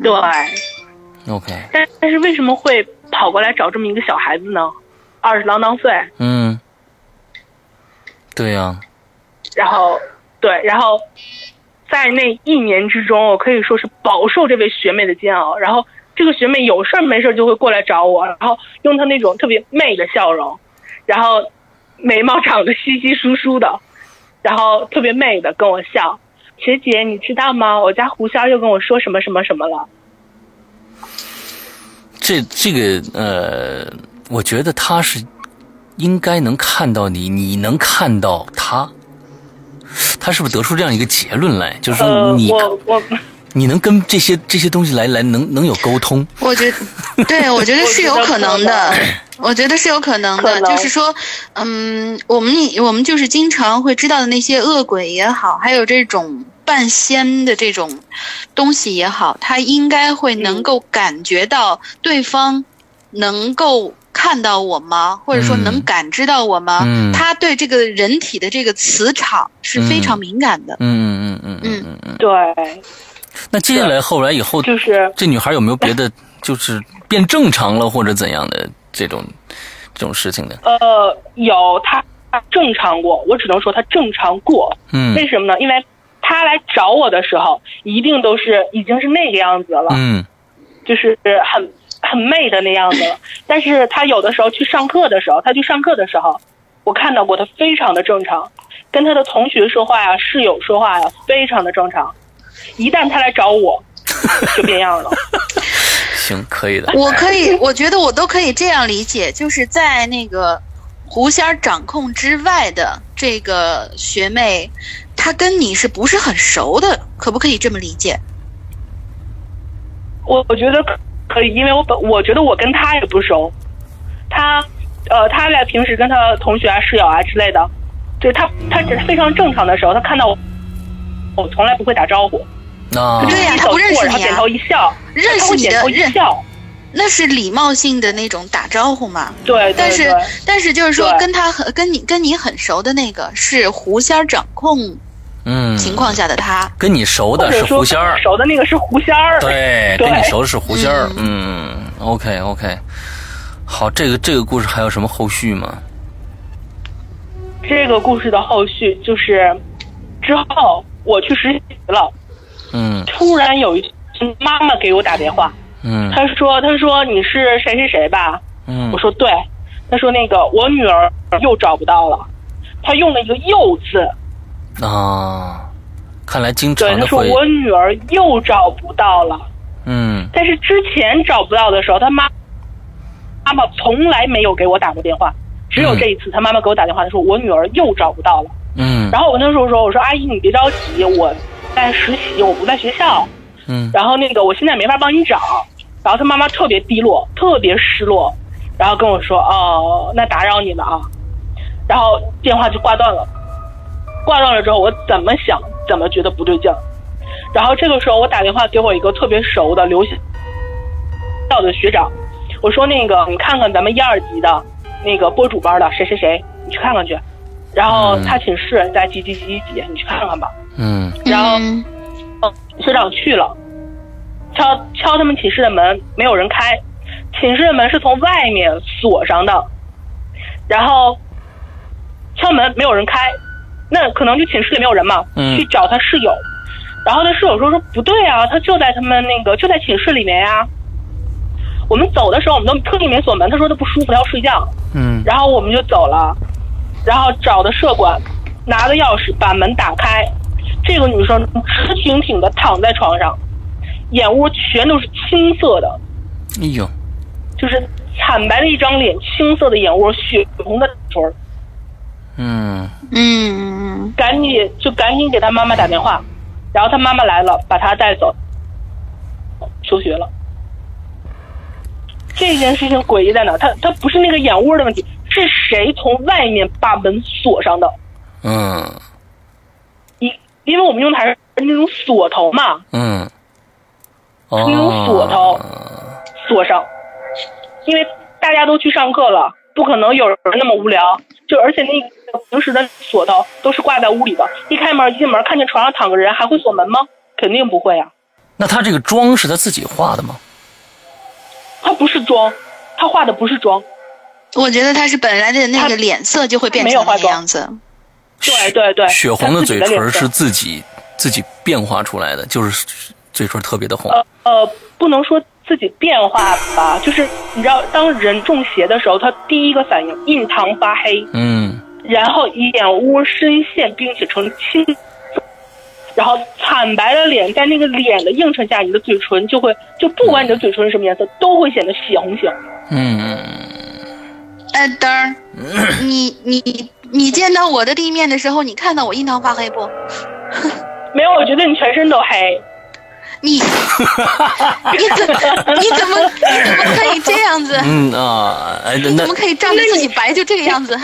对，，OK，但但是为什么会跑过来找这么一个小孩子呢？二十郎当岁，嗯，对呀、然后对，然后在那一年之中，我可以说是饱受这位学妹的煎熬。然后这个学妹有事儿没事儿就会过来找我，然后用她那种特别媚的笑容，然后眉毛长得稀稀疏疏的，然后特别媚的跟我笑。学姐，你知道吗？我家胡仙儿又跟我说什么什么什么了。这这个呃，我觉得他是应该能看到你，你能看到他，他是不是得出这样一个结论来，就是说呃，你、我我你能跟这些这些东西来来能能有沟通？我觉得，对我觉得是有可能的，我觉得是有可能的，能就是说，嗯，我们我们就是经常会知道的那些恶鬼也好，还有这种半仙的这种东西也好，他应该会能够感觉到对方能够看到我吗？或者说嗯能感知到我吗？嗯他对这个人体的这个磁场是非常敏感的。嗯嗯嗯嗯嗯嗯。对，那接下来后来以后，就是这女孩有没有别的 就是变正常了或者怎样的这种这种事情呢？呃，有她正常过，我只能说她正常过。嗯为什么呢？因为她来找我的时候，一定都是已经是那个样子了，嗯就是很很媚的那样子了。但是她有的时候去上课的时候，她去上课的时候，我看到过她非常的正常，跟她的同学说话呀、室友说话呀，非常的正常。一旦他来找我，就变样了。行，可以的。我可以，我觉得我都可以这样理解，就是在那个狐仙掌控之外的这个学妹，她跟你是不是很熟的？可不可以这么理解？我我觉得可可以，因为我本我觉得我跟她也不熟，她呃她俩平时跟她同学啊、室友啊之类的，就是他他只是非常正常的时候，她看到我，我从来不会打招呼，那对呀一他不认识你点头一笑，认识你他会点头一的认笑，那是礼貌性的那种打招呼嘛。对对但是，但是就是说跟他很跟你跟你很熟的那个是狐仙儿掌控嗯，情况下的他，跟你熟的是狐仙儿，熟的那个是狐仙儿，对，对。跟你熟的是狐仙儿。嗯，OK OK，好，这个这个故事还有什么后续吗？这个故事的后续就是之后我去实习了，嗯。突然有一天妈妈给我打电话，嗯。她说她说你是谁谁谁吧？嗯。我说对，她说那个我女儿又找不到了，她用了一个“又”字，啊，看来经对，他常的会，说我女儿又找不到了。嗯。但是之前找不到的时候，她妈妈妈从来没有给我打过电话，只有这一次，她妈妈给我打电话，她说我女儿又找不到了。嗯。然后我那时候说，我说阿姨你别着急，我在实习，我不在学校，嗯然后那个我现在没法帮你找。然后他妈妈特别低落，特别失落，然后跟我说：“哦，那打扰你了啊。”然后电话就挂断了。挂断了之后，我怎么想怎么觉得不对劲儿。然后这个时候，我打电话给我一个特别熟的留校的学长，我说：“那个你看看咱们一二级的那个播主班的谁谁谁，你去看看去。”然后他寝室在几几几几几，你去看看吧。嗯。然后嗯。嗯，学长去了，敲敲他们寝室的门，没有人开，寝室的门是从外面锁上的，然后敲门没有人开，那可能就寝室里没有人嘛，嗯。去找他室友，然后他室友说说不对啊，他就在他们那个就在寝室里面呀、我们走的时候，我们都特地没锁门，他说他不舒服，他要睡觉，嗯。然后我们就走了，然后找的舍管，拿的钥匙把门打开，这个女生直挺挺的躺在床上，眼窝全都是青色的，哎呦，就是惨白的一张脸，青色的眼窝，血红的唇儿，嗯。嗯。赶紧就赶紧给他妈妈打电话，然后他妈妈来了，把他带走，休学了。这件事情诡异在哪？他他不是那个眼窝的问题，是谁从外面把门锁上的？嗯因因为我们用的还是那种锁头嘛，嗯，是那种锁头哦，锁上。因为大家都去上课了，不可能有人那么无聊。就而且那个平时的锁头都是挂在屋里的，一开门一进门看见床上躺个人，还会锁门吗？肯定不会啊。那他这个妆是他自己画的吗？他不是妆，他画的不是妆。我觉得他是本来的那个脸色就会变成那个没有化妆。样子。对对对，血红的嘴唇是自己自己变化出来的，就是嘴唇特别的红。呃呃，不能说自己变化吧，就是你知道，当人中邪的时候，他第一个反应印堂发黑，嗯。然后眼窝深陷，并且呈青色，然后惨白的脸，在那个脸的映衬下，你的嘴唇就会，就不管你的嘴唇是什么颜色，都会显得血红血红。嗯哎，灯儿，你你你见到我的地面的时候，你看到我印堂发黑不？没有，我觉得你全身都黑。你你怎 你怎么你怎么可以这样子？嗯啊，哎，你怎么可以仗着自己白就这个样子？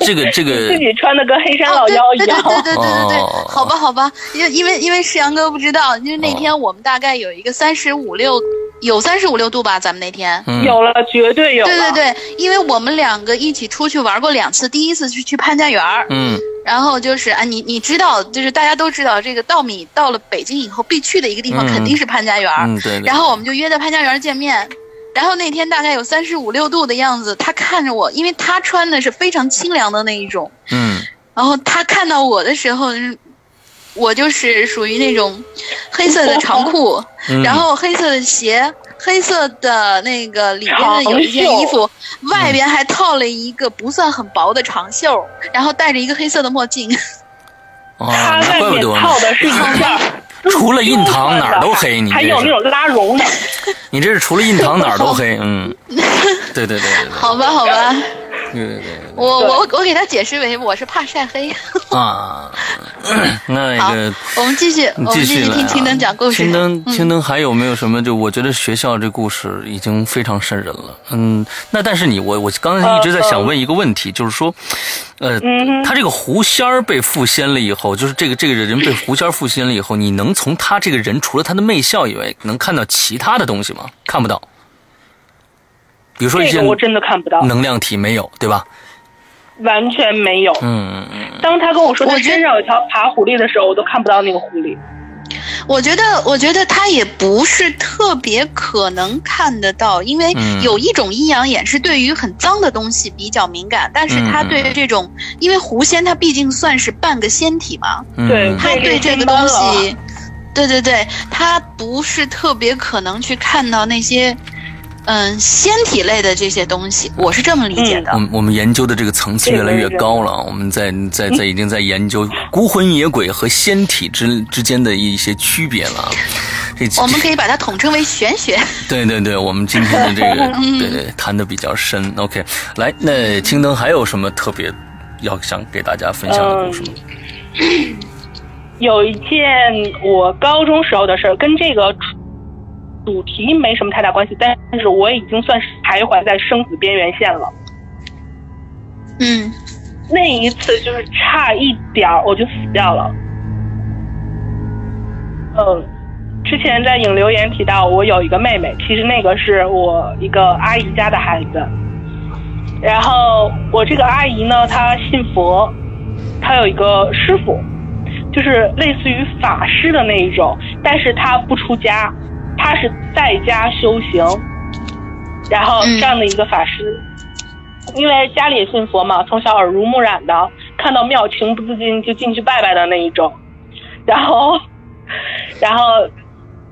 这个这个自己穿的跟黑山哦，老对对对妖一样。对对对对对对，好吧好吧，因因为因为石阳哥不知道，因为那天我们大概有一个三十五六，有三十五六度吧，咱们那天。嗯。有了，绝对有。对对对，因为我们两个一起出去玩过两次，第一次是去潘家园儿，嗯。然后就是啊，你你知道，就是大家都知道，这个稻米到了北京以后必去的一个地方嗯。肯定是潘家园儿，嗯对对，然后我们就约在潘家园见面。然后那天大概有三十五六度的样子，他看着我，因为他穿的是非常清凉的那一种，嗯。然后他看到我的时候，嗯我就是属于那种黑色的长裤，嗯，然后黑色的鞋，黑色的那个里边的有一件衣服，外边还套了一个不算很薄的长袖，然后戴着一个黑色的墨镜。哦，那怪外面不得呢。套的是一件 除了印堂哪儿都黑，你还有那种拉绒的。你这是除了印堂哪儿都黑，嗯，对对对对对。好吧，好吧，对对对我我我给他解释为我是怕晒黑。啊，那好个。我们继续，我们继继续听青灯讲故事。青灯，嗯青灯还有没有什么？就我觉得学校这故事已经非常瘆人了。嗯，那但是你我我刚才一直在想问一个问题，就是说，呃，嗯他这个狐仙儿被附仙了以后，就是这个这个人被狐仙儿附仙了以后，你能从他这个人除了他的媚笑以外，能看到其他的东西吗？看不到。比如说我真的看不到，能量体没有，对吧？完全没有。嗯嗯嗯当他跟我说他我身上有条爬狐狸的时候，我都看不到那个狐狸。我觉得，我觉得他也不是特别可能看得到，因为嗯有一种阴阳眼是对于很脏的东西比较敏感，但是他嗯对这种，因为狐仙他毕竟算是半个仙体嘛，嗯，对他对这个东西，对对对，他不是特别可能去看到那些，嗯，仙体类的这些东西，我是这么理解的。我们我们研究的这个层次越来越高了，我们在在在已经在研究孤魂野鬼和仙体之之间的一些区别了。这我们可以把它统称为玄学。对对对，我们今天的这个 对谈的比较深。OK，来，那青灯还有什么特别要想给大家分享的故事吗？有一件我高中时候的事儿，跟这个主主题没什么太大关系，但是我已经算是徘徊在生死边缘线了。嗯那一次就是差一点儿我就死掉了。嗯，之前在影留言提到我有一个妹妹，其实那个是我一个阿姨家的孩子。然后我这个阿姨呢，她信佛，她有一个师傅，就是类似于法师的那一种，但是她不出家，他是在家修行，然后这样的一个法师。因为家里也信佛嘛，从小耳濡目染的，看到庙情不自禁就进去拜拜的那一种。然后，然后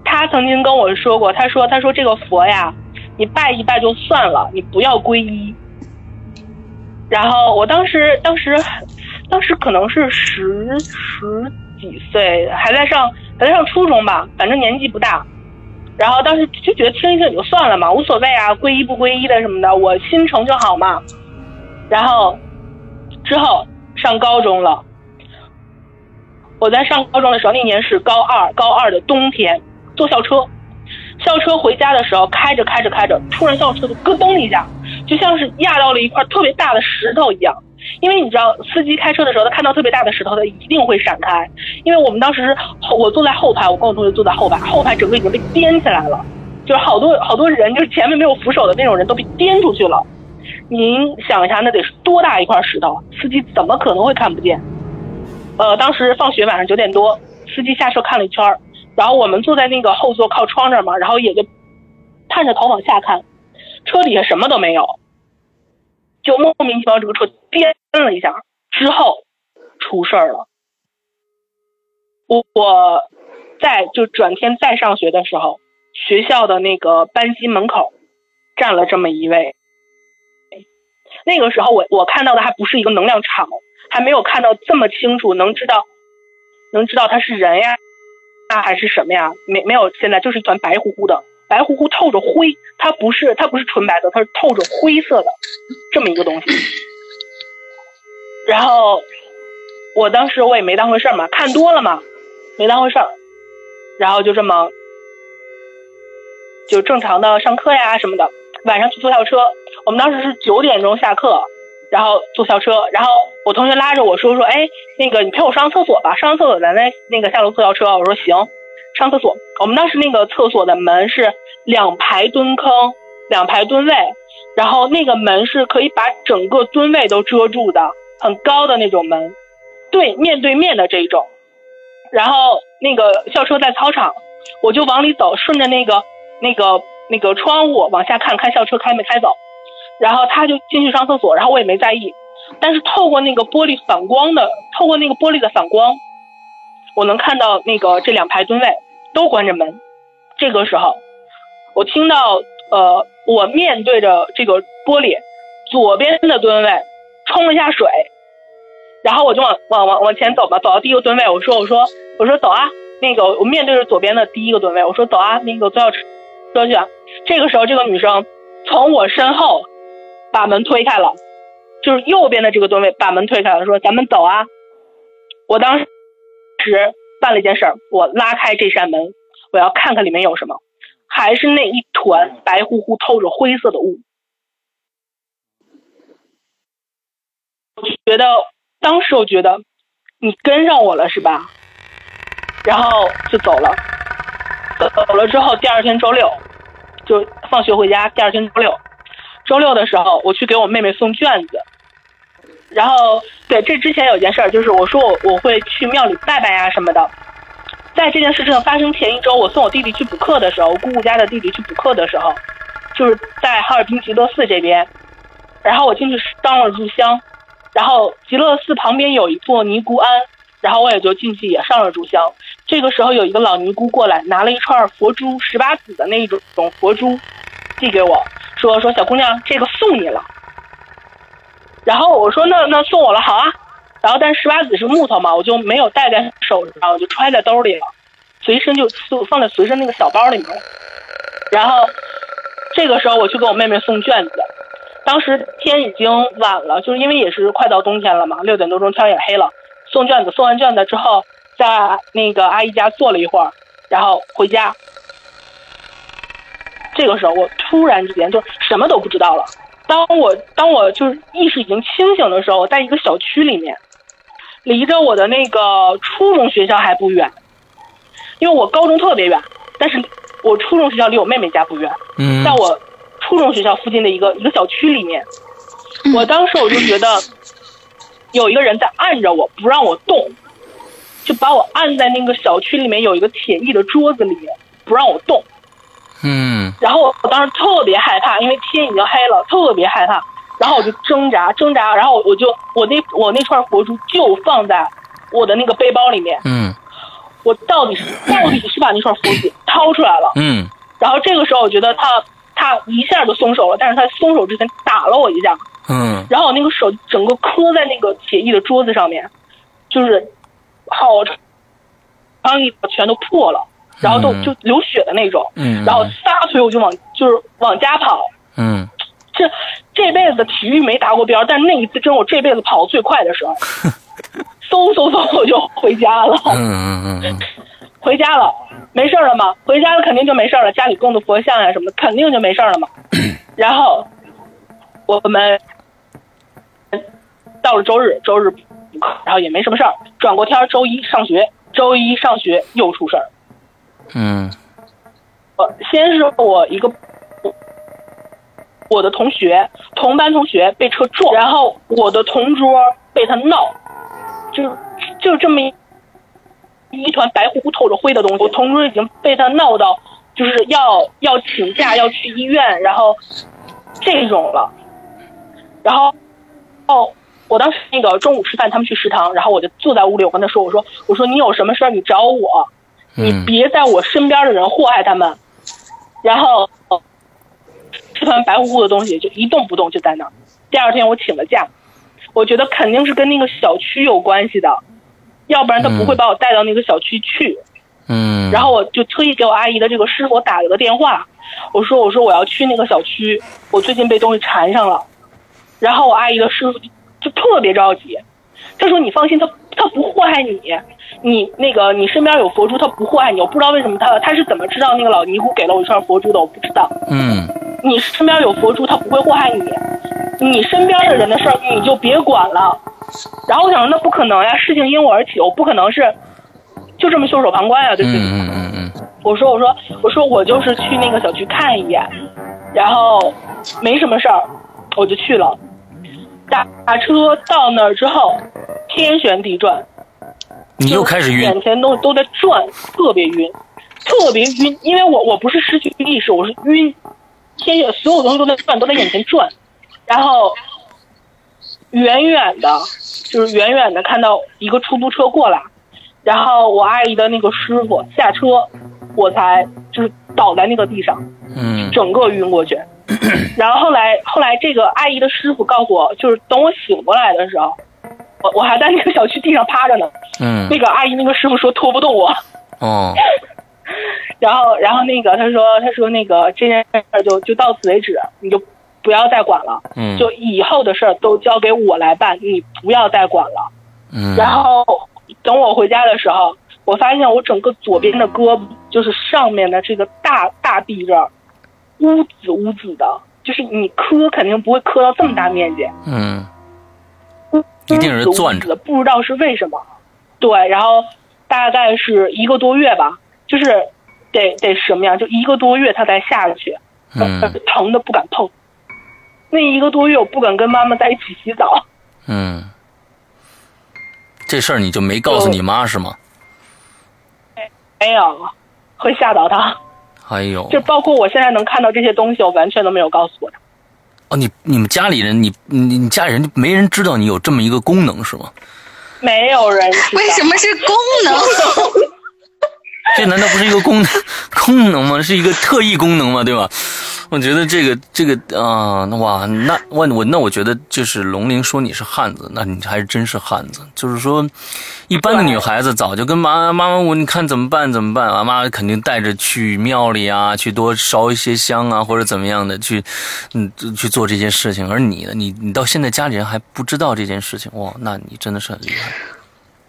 他曾经跟我说过，他说他说这个佛呀，你拜一拜就算了，你不要皈依。然后我当时当时当时可能是十十几岁，还在上还在上初中吧，反正年纪不大。然后当时就觉得听一听也就算了嘛，无所谓啊，皈依不皈依的什么的，我心诚就好嘛。然后之后上高中了，我在上高中的时候，那年是高二，高二的冬天，坐校车，校车回家的时候，开着开着开着，突然校车就咯噔一下，就像是压到了一块特别大的石头一样。因为你知道，司机开车的时候，他看到特别大的石头，他一定会闪开。因为我们当时，我坐在后排，我跟我同学坐在后排，后排整个已经被颠起来了，就是好多好多人，就是前面没有扶手的那种人都被颠出去了。您想一下，那得是多大一块石头？司机怎么可能会看不见？呃，当时放学晚上九点多，司机下车看了一圈，然后我们坐在那个后座靠窗这儿嘛，然后也就探着头往下看，车底下什么都没有，就莫名其妙这个车颠摁了一下，之后出事儿了。我我在就转天再上学的时候，学校的那个班级门口站了这么一位。那个时候我我看到的还不是一个能量场，还没有看到这么清楚，能知道能知道他是人呀，那还是什么呀？没没有，现在就是一团白乎乎的，白乎乎透着灰，它不是它不是纯白的，它是透着灰色的这么一个东西。然后我当时我也没当回事儿嘛，看多了嘛，没当回事儿，然后就这么就正常的上课呀什么的，晚上去坐校车，我们当时是九点钟下课，然后坐校车，然后我同学拉着我说说，哎，那个你陪我上厕所吧，上完厕所咱再那个下楼坐校车，我说行，上厕所，我们当时那个厕所的门是两排蹲坑，两排蹲位，然后那个门是可以把整个蹲位都遮住的，很高的那种门，对面对面的这一种。然后那个校车在操场，我就往里走，顺着那个那个那个窗户往下看看校车开没开走。然后他就进去上厕所，然后我也没在意。但是透过那个玻璃反光的，透过那个玻璃的反光，我能看到那个这两排蹲位都关着门。这个时候，我听到呃，我面对着这个玻璃左边的蹲位冲了一下水，然后我就往往往往前走吧，走到第一个蹲位，我说我说我说走啊，那个我面对着左边的第一个蹲位，我说走啊，那个坐校车去。这个时候，这个女生从我身后把门推开了，就是右边的这个蹲位把门推开了，说咱们走啊。我当时办了一件事儿，我拉开这扇门，我要看看里面有什么，还是那一团白乎乎透着灰色的雾。我觉得当时我觉得你跟上我了是吧？然后就走了，走了之后，第二天周六就放学回家。第二天周六，周六的时候我去给我妹妹送卷子，然后对这之前有件事儿，就是我说我我会去庙里拜拜呀什么的。在这件事情发生前一周，我送我弟弟去补课的时候，我姑姑家的弟弟去补课的时候，就是在哈尔滨极乐寺这边，然后我进去上了炷香。然后极乐寺旁边有一座尼姑庵，然后我也就进去也上了炷香。这个时候有一个老尼姑过来，拿了一串佛珠，十八子的那种佛珠，递给我说：“说小姑娘，这个送你了。”然后我说：“那那送我了，好啊。”然后但十八子是木头嘛，我就没有戴在手上，我就揣在兜里了，随身就放在随身那个小包里面。然后这个时候我去给我妹妹送卷子。当时天已经晚了，就是因为也是快到冬天了嘛，六点多钟天也黑了。送卷子，送完卷子之后，在那个阿姨家坐了一会儿，然后回家。这个时候，我突然之间就什么都不知道了。当我当我就是意识已经清醒的时候，我在一个小区里面，离着我的那个初中学校还不远，因为我高中特别远，但是我初中学校离我妹妹家不远。嗯，在我。初中学校附近的一个一个小区里面，我当时我就觉得有一个人在按着我，不让我动，就把我按在那个小区里面有一个铁艺的桌子里面，不让我动。嗯。然后我当时特别害怕，因为天已经黑了，特别害怕。然后我就挣扎挣扎，然后我就我那我那串佛珠就放在我的那个背包里面。嗯。我到底是到底是把那串佛珠掏出来了。嗯。然后这个时候我觉得他。他一下就松手了，但是他松手之前打了我一下，嗯，然后我那个手整个磕在那个铁艺的桌子上面，就是好长一全都破了，然后都就流血的那种，嗯，然后撒腿我就往就是往家跑，嗯，这这辈子体育没达过标，但是那一次真我这辈子跑最快的时候，嗖嗖嗖我就回家了，嗯嗯嗯。回家了，没事了吗？回家了肯定就没事了，家里供的佛像呀什么的，肯定就没事了嘛。然后我们到了周日，周日补课，然后也没什么事儿。转过天周一上学，周一上学又出事儿。嗯，我先是我一个我的同学，同班同学被车撞，然后我的同桌被他闹，就就这么一。一团白乎乎、透着灰的东西，我同桌已经被他闹到，就是要要请假要去医院，然后这种了。然后哦，我当时那个中午吃饭，他们去食堂，然后我就坐在屋里，我跟他说：“我说我说你有什么事儿你找我，你别在我身边的人祸害他们。”然后这团白乎乎的东西就一动不动就在那儿。第二天我请了假，我觉得肯定是跟那个小区有关系的。要不然他不会把我带到那个小区去，嗯，然后我就特意给我阿姨的这个师傅打了个电话，我说我说我要去那个小区，我最近被东西缠上了，然后我阿姨的师傅就特别着急，他说你放心，他他不祸害你，你那个你身边有佛珠，他不祸害你。我不知道为什么他他是怎么知道那个老尼姑给了我一串佛珠的，我不知道。嗯你身边有佛珠，他不会祸害你。你身边的人的事儿你就别管了。然后我想说，那不可能呀，事情因我而起，我不可能是就这么袖手旁观呀，对不对？嗯嗯嗯我说我说我说我就是去那个小区看一眼，然后没什么事儿，我就去了。打打车到那儿之后，天旋地转，你又开始晕眼前都都在转，特别晕，特别晕。因为我我不是失去意识，我是晕，天眼所有东西都在转，都在眼前转，然后远远的，就是远远的看到一个出租车过来，然后我阿姨的那个师傅下车，我才就是倒在那个地上，嗯整个晕过去。然后后来后来这个阿姨的师傅告诉我，就是等我醒过来的时候，我我还在那个小区地上趴着呢。嗯那个阿姨那个师傅说拖不动我，哦 然后然后那个他说他说那个这件事儿就就到此为止，你就不要再管了，嗯就以后的事儿都交给我来办，你不要再管了。嗯，然后等我回家的时候，我发现我整个左边的胳膊，就是上面的这个大大臂这儿，乌紫乌紫的，就是你磕肯定不会磕到这么大面积，嗯乌一定是攥着的，不知道是为什么。对，然后大概是一个多月吧，就是得得什么样，就一个多月他才下去，嗯疼的不敢碰。那一个多月我不敢跟妈妈在一起洗澡，嗯，这事儿你就没告诉你妈是吗？没有，会吓到她。还有，就包括我现在能看到这些东西，我完全都没有告诉过她。哦，你你们家里人，你你你家里人没人知道你有这么一个功能是吗？没有人为什么是功能？这难道不是一个功能功能吗？是一个特异功能吗？对吧？我觉得这个这个啊、那哇，那我我那我觉得就是龙玲说你是汉子，那你还是真是汉子。就是说，一般的女孩子早就跟妈妈妈我你看怎么办怎么办啊？妈肯定带着去庙里啊，去多烧一些香啊，或者怎么样的去嗯去做这些事情。而你呢，你你到现在家里人还不知道这件事情，哇，那你真的是很厉害。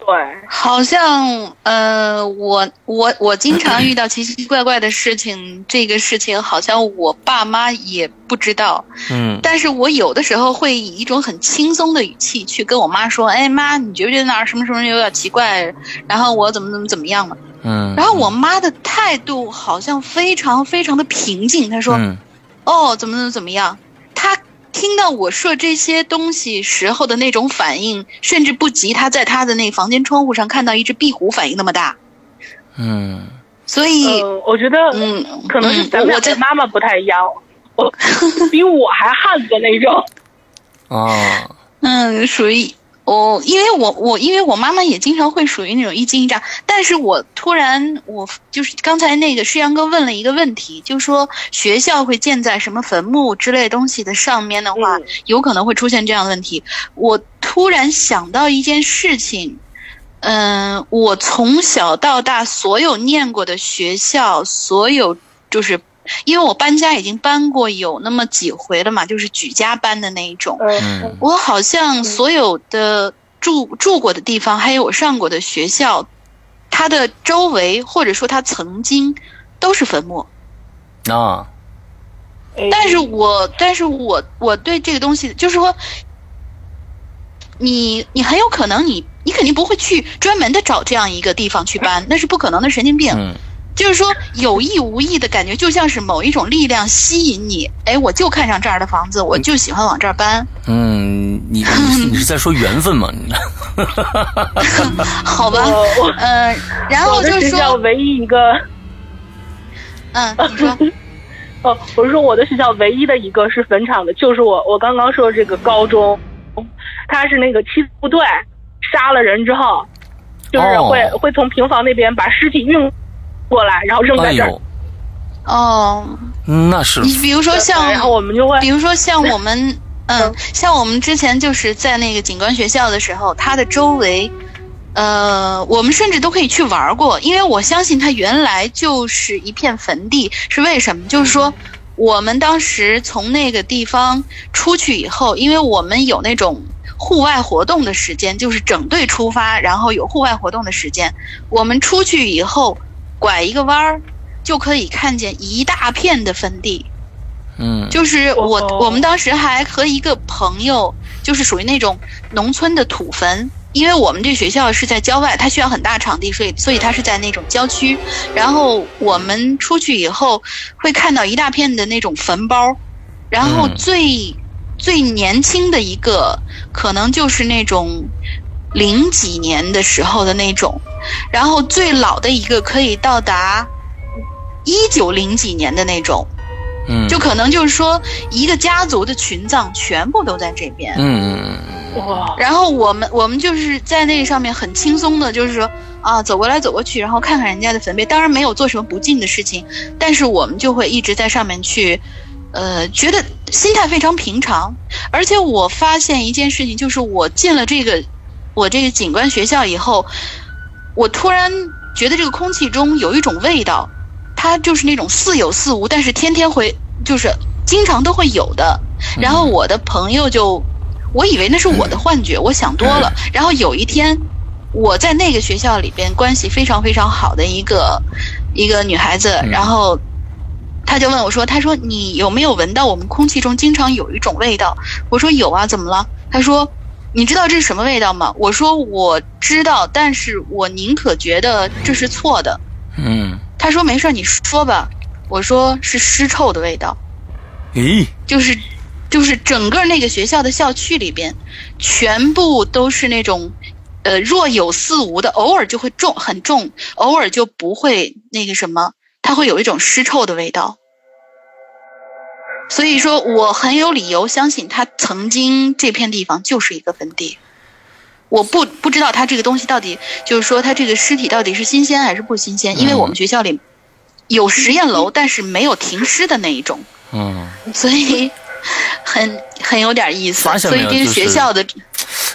对，好像呃，我我我经常遇到奇奇怪怪的事情，这个事情好像我爸妈也不知道，嗯但是我有的时候会以一种很轻松的语气去跟我妈说：“哎妈，你觉不觉得哪儿什么什么有点奇怪？然后我怎么怎么怎么样嘛？”嗯，然后我妈的态度好像非常非常的平静，她说：“嗯哦，怎么怎么怎么样？”她听到我说这些东西时候的那种反应，甚至不及他在他的那房间窗户上看到一只壁虎反应那么大。嗯所以，嗯，我觉得嗯，可能是嗯咱们俩我在的妈妈不太一样，我 比我还汉子那种。啊嗯，属于我，因为我我因为我妈妈也经常会属于那种一惊一乍，但是我突然我就是刚才那个诗阳哥问了一个问题，就说学校会建在什么坟墓之类东西的上面的话，嗯有可能会出现这样的问题。我突然想到一件事情。嗯，我从小到大所有念过的学校，所有就是因为我搬家已经搬过有那么几回了嘛，就是举家搬的那一种。嗯我好像所有的住住过的地方，还有我上过的学校，它的周围或者说它曾经都是坟墓。啊哎但是我，但是我我对这个东西，就是说，你你很有可能你你肯定不会去专门的找这样一个地方去搬，那是不可能的，神经病。嗯就是说有意无意的感觉，就像是某一种力量吸引你，哎，我就看上这儿的房子，我就喜欢往这儿搬。嗯，你你你是在说缘分吗？你 好吧，我我呃，然后就是说，学校唯一一个嗯，你说，哦，我是说我的学校唯一的一个是坟场的，就是我我刚刚说的这个高中，他是那个七部队杀了人之后，就是哦会、会从平房那边把尸体运过来，然后扔哎在这儿，呦，哦，那是你比如说像，然后我们就会比如说像我们，嗯，像我们之前就是在那个警官学校的时候，它的周围，呃，我们甚至都可以去玩过，因为我相信它原来就是一片坟地，是为什么？就是说。我们当时从那个地方出去以后，因为我们有那种户外活动的时间，就是整队出发，然后有户外活动的时间。我们出去以后，拐一个弯儿，就可以看见一大片的坟地。嗯，就是我哦我们当时还和一个朋友，就是属于那种农村的土坟，因为我们这学校是在郊外，它需要很大场地，所以所以它是在那种郊区。然后我们出去以后会看到一大片的那种坟包，然后嗯最、最年轻的一个可能就是那种零几年的时候的那种，然后最老的一个可以到达一九零几年的那种。嗯，就可能就是说，一个家族的群葬全部都在这边。嗯嗯嗯哇，然后我们我们就是在那上面很轻松的，就是说啊，走过来走过去，然后看看人家的坟碑。当然没有做什么不敬的事情，但是我们就会一直在上面去，呃，觉得心态非常平常。而且我发现一件事情，就是我进了这个我这个景观学校以后，我突然觉得这个空气中有一种味道，它就是那种似有似无，但是天天会就是经常都会有的。然后我的朋友就，我以为那是我的幻觉，我想多了。然后有一天，我在那个学校里边关系非常非常好的一个一个女孩子，然后她就问我说：“她说你有没有闻到我们空气中经常有一种味道？”我说：“有啊，怎么了？”她说：“你知道这是什么味道吗？”我说：“我知道，但是我宁可觉得这是错的。”嗯，他说：“没事儿，你说吧。”我说：“是尸臭的味道。”咦，就是就是整个那个学校的校区里边，全部都是那种呃若有似无的，偶尔就会重很重，偶尔就不会那个什么，它会有一种尸臭的味道。所以说，我很有理由相信，它曾经这片地方就是一个坟地。我不不知道它这个东西到底，就是说它这个尸体到底是新鲜还是不新鲜，因为我们学校里有实验楼，但是没有停尸的那一种。嗯，所以很很有点意思发。现所以这个学校的，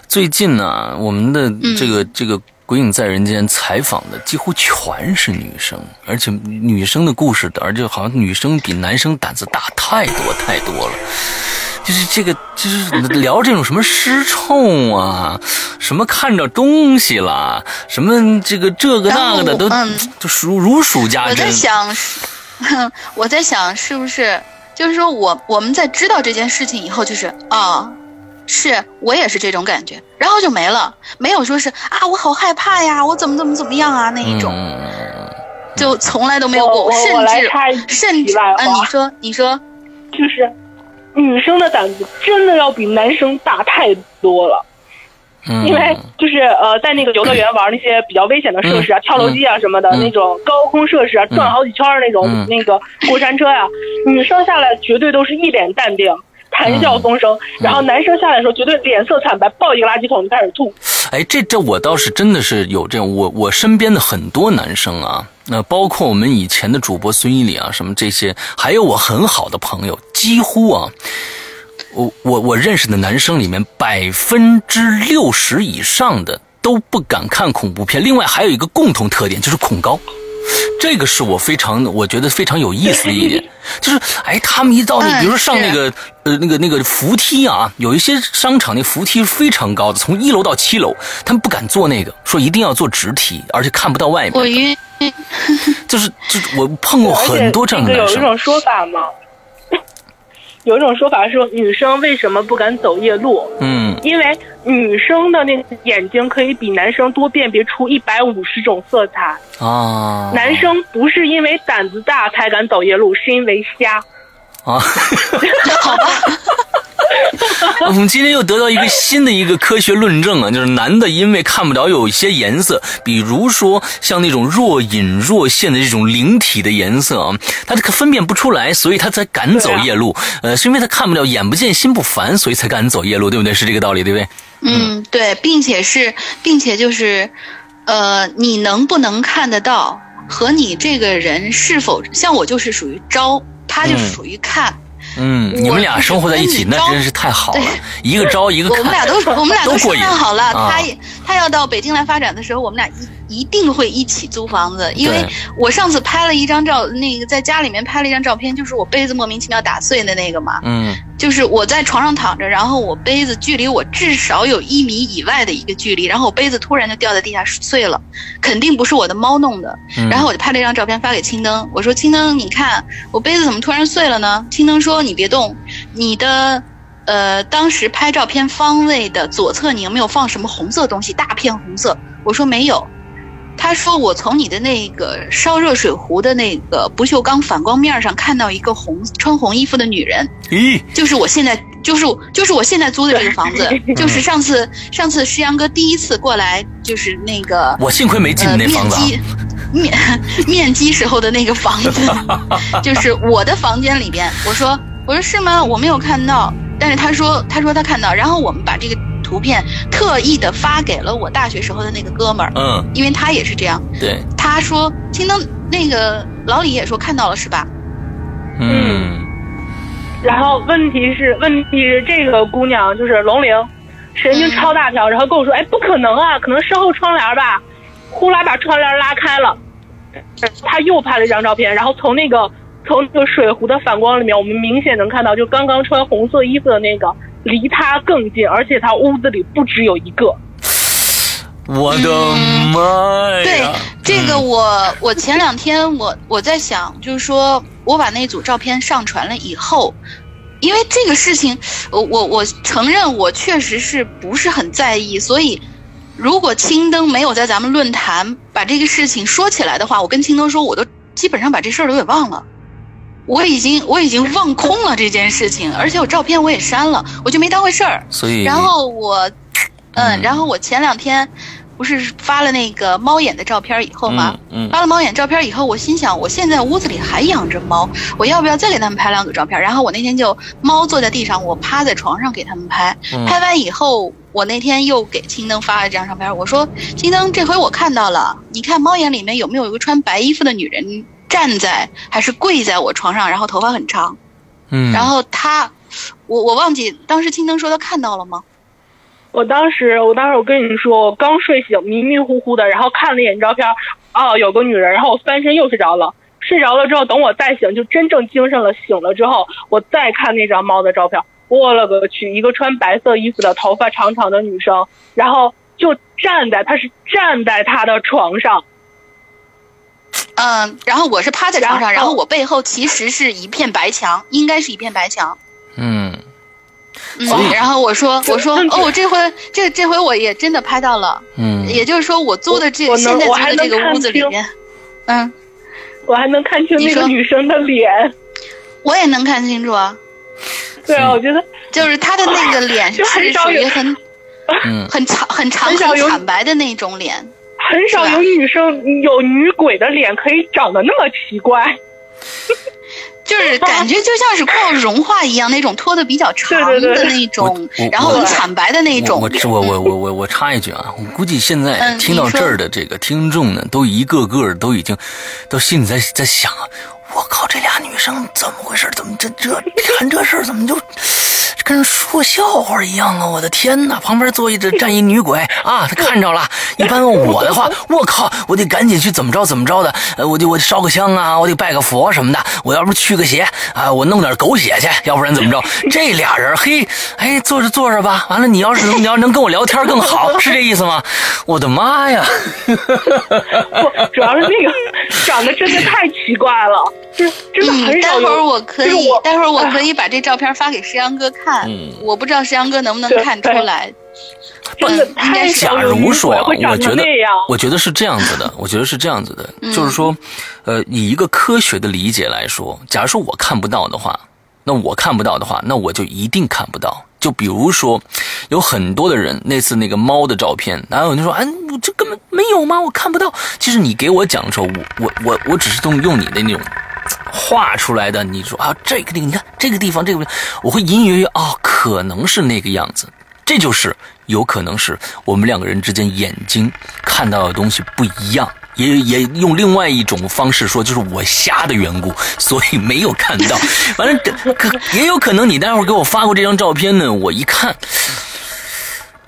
最近呢、我们的嗯这个、这个《鬼影在人间》采访的几乎全是女生，而且女生的故事，而且好像女生比男生胆子大太多太多了。就是这个，就是聊这种什么尸臭啊，什么看着东西啦，什么这个这个那个的，都、然后嗯就如如数家珍我在。想，我在想是不是就是说我我们在知道这件事情以后，就是啊。是我也是这种感觉，然后就没了，没有说是啊，我好害怕呀，我怎么怎么怎么样啊那一种，嗯，就从来都没有过，我我甚我来至甚至啊，你说你说，就是女生的胆子真的要比男生大太多了。嗯。因为就是呃，在那个游乐园玩那些比较危险的设施啊，嗯跳楼机啊什么的，嗯。那种高空设施啊，转好几圈儿那种、嗯。那个过山车呀、女生下来绝对都是一脸淡定。谈笑风生，然后男生下来的时候绝对脸色惨白，抱一个垃圾桶就开始吐。哎，这这我倒是真的是有这种，我我身边的很多男生啊，那、包括我们以前的主播孙一礼啊，什么这些，还有我很好的朋友，几乎啊，我我我认识的男生里面，百分之六十以上的都不敢看恐怖片。另外还有一个共同特点就是恐高。这个是我非常我觉得非常有意思的一点，就是哎，他们一到那，嗯比如说上那是。个呃那个那个扶梯啊，有一些商场那扶梯是非常高的，从一楼到七楼，他们不敢坐那个，说一定要坐直梯，而且看不到外面。我晕，就是就是我碰过很多这样的男生，有一种说法嘛，有一种说法说女生为什么不敢走夜路？嗯因为女生的那个眼睛可以比男生多辨别出一百五十种色彩。啊，男生不是因为胆子大才敢走夜路，是因为瞎。啊，好吧，我们今天又得到一个新的一个科学论证啊，就是男的因为看不了有一些颜色，比如说像那种若隐若现的这种灵体的颜色啊，他可分辨不出来，所以他才敢走夜路。呃，是因为他看不了，眼不见心不烦，所以才敢走夜路，对不对？是这个道理，对不对？嗯，对，并且是，并且就是，呃，你能不能看得到，和你这个人是否像我就是属于招，他就是嗯属于看。嗯，你们俩生活在一起，那真是太好了，一个招一个看。我们俩都我们俩都过瘾商量好了，啊他也他要到北京来发展的时候，我们俩一一定会一起租房子，因为我上次拍了一张照，那个在家里面拍了一张照片，就是我杯子莫名其妙打碎的那个嘛。嗯就是我在床上躺着，然后我杯子距离我至少有一米以外的一个距离，然后我杯子突然就掉在地下碎了，肯定不是我的猫弄的。嗯，然后我就拍了一张照片发给青灯，我说青灯，你看我杯子怎么突然碎了呢？青灯说你别动，你的呃当时拍照片方位的左侧你有没有放什么红色东西？大片红色。我说没有。他说我从你的那个烧热水壶的那个不锈钢反光面上看到一个红穿红衣服的女人，咦，就是我现在就是就是我现在租的这个房子，就是上次上次石阳哥第一次过来，就是那个我幸亏没进那房子啊。面基面面基时候的那个房子，就是我的房间里边。我说我说是吗？我没有看到，但是他说他说他看到，然后我们把这个图片特意的发给了我大学时候的那个哥们儿，嗯，因为他也是这样。对，他说听到那个老李也说看到了是吧？嗯。然后问题是，问题是这个姑娘就是龙玲，神经超大条，然后跟我说，哎，不可能啊，可能身后窗帘吧，呼啦把窗帘拉开了，他又拍了一张照片，然后从那个从那个水壶的反光里面，我们明显能看到，就刚刚穿红色衣服的那个离他更近，而且他屋子里不只有一个。我的妈呀对！这个我我前两天我我在想，就是说我把那组照片上传了以后，因为这个事情，我我我承认我确实是不是很在意，所以如果青灯没有在咱们论坛把这个事情说起来的话，我跟青灯说，我都基本上把这事儿都给忘了。我已经我已经忘空了这件事情，而且我照片我也删了，我就没当回事儿。所以，然后我，嗯嗯，然后我前两天不是发了那个猫眼的照片以后吗？嗯嗯发了猫眼照片以后，我心想，我现在屋子里还养着猫，我要不要再给他们拍两组照片？然后我那天就猫坐在地上，我趴在床上给他们拍。嗯拍完以后，我那天又给青灯发了这张照片，我说：“青灯，这回我看到了，你看猫眼里面有没有一个穿白衣服的女人站在还是跪在我床上，然后头发很长？”嗯，然后他，我我忘记当时青灯说他看到了吗？我当时，我当时我跟你说，我刚睡醒，迷迷糊糊的，然后看了一眼照片，哦，有个女人，然后我翻身又睡着了。睡着了之后，等我再醒，就真正精神了，醒了之后，我再看那张猫的照片，我了个去，一个穿白色衣服的、头发长长的女生，然后就站在，她是站在她的床上，嗯，然后我是趴在床上，然后我背后其实是一片白墙，应该是一片白墙。嗯。嗯，然后我说我说哦，这回这这回我也真的拍到了，嗯，也就是说我租的这我现在租的这个屋子里面，嗯，我还能看清那个女生的脸。我也能看清楚啊，对啊，我觉得就是她的那个脸 是属于很嗯 很长很长很惨白的那种脸。很少有女生有女鬼的脸可以长得那么奇怪。就是感觉就像是快要融化一样，那种拖的比较长的那种然后很惨白的那种。我我我我我我插一句啊，我估计现在嗯听到这儿的这个听众呢，都一个个都已经，都心里在在想啊，我靠，这俩女生怎么回事？怎么这这看这事儿怎么就跟说笑话一样啊？我的天哪！旁边坐一这站一女鬼啊，她看着了。一般我的话，我靠，我得赶紧去怎么着怎么着的，呃，我得我得烧个香啊，我得拜个佛什么的，我要不去个邪啊，我弄点狗血去，要不然怎么着？这俩人嘿，哎，坐着坐着吧。完了，你要是能你要是能跟我聊天更好，是这意思吗？我的妈呀！不，主要是那个长得真的太奇怪了，就是真的很少待。会儿我可以待会儿我可以把这照片发给石阳哥看。嗯我不知道石阳哥能不能看出来。真的嗯应该是假太少有女如说啊，我觉得。我觉得是这样子的，我觉得是这样子的，嗯 就是说，呃，以一个科学的理解来说，假如说我看不到的话，那我看不到的话，那我就一定看不到。就比如说，有很多的人那次那个猫的照片，然后有人说，哎，我这根本没有吗？我看不到。其实你给我讲的时候，我我我我只是动用你的那种画出来的，你说啊，这个地方，你看这个地方，这个地方，我会隐隐约约啊、可能是那个样子。这就是有可能是我们两个人之间眼睛看到的东西不一样，也也用另外一种方式说，就是我瞎的缘故，所以没有看到。完了，可也有可能你待会儿给我发过这张照片呢，我一看。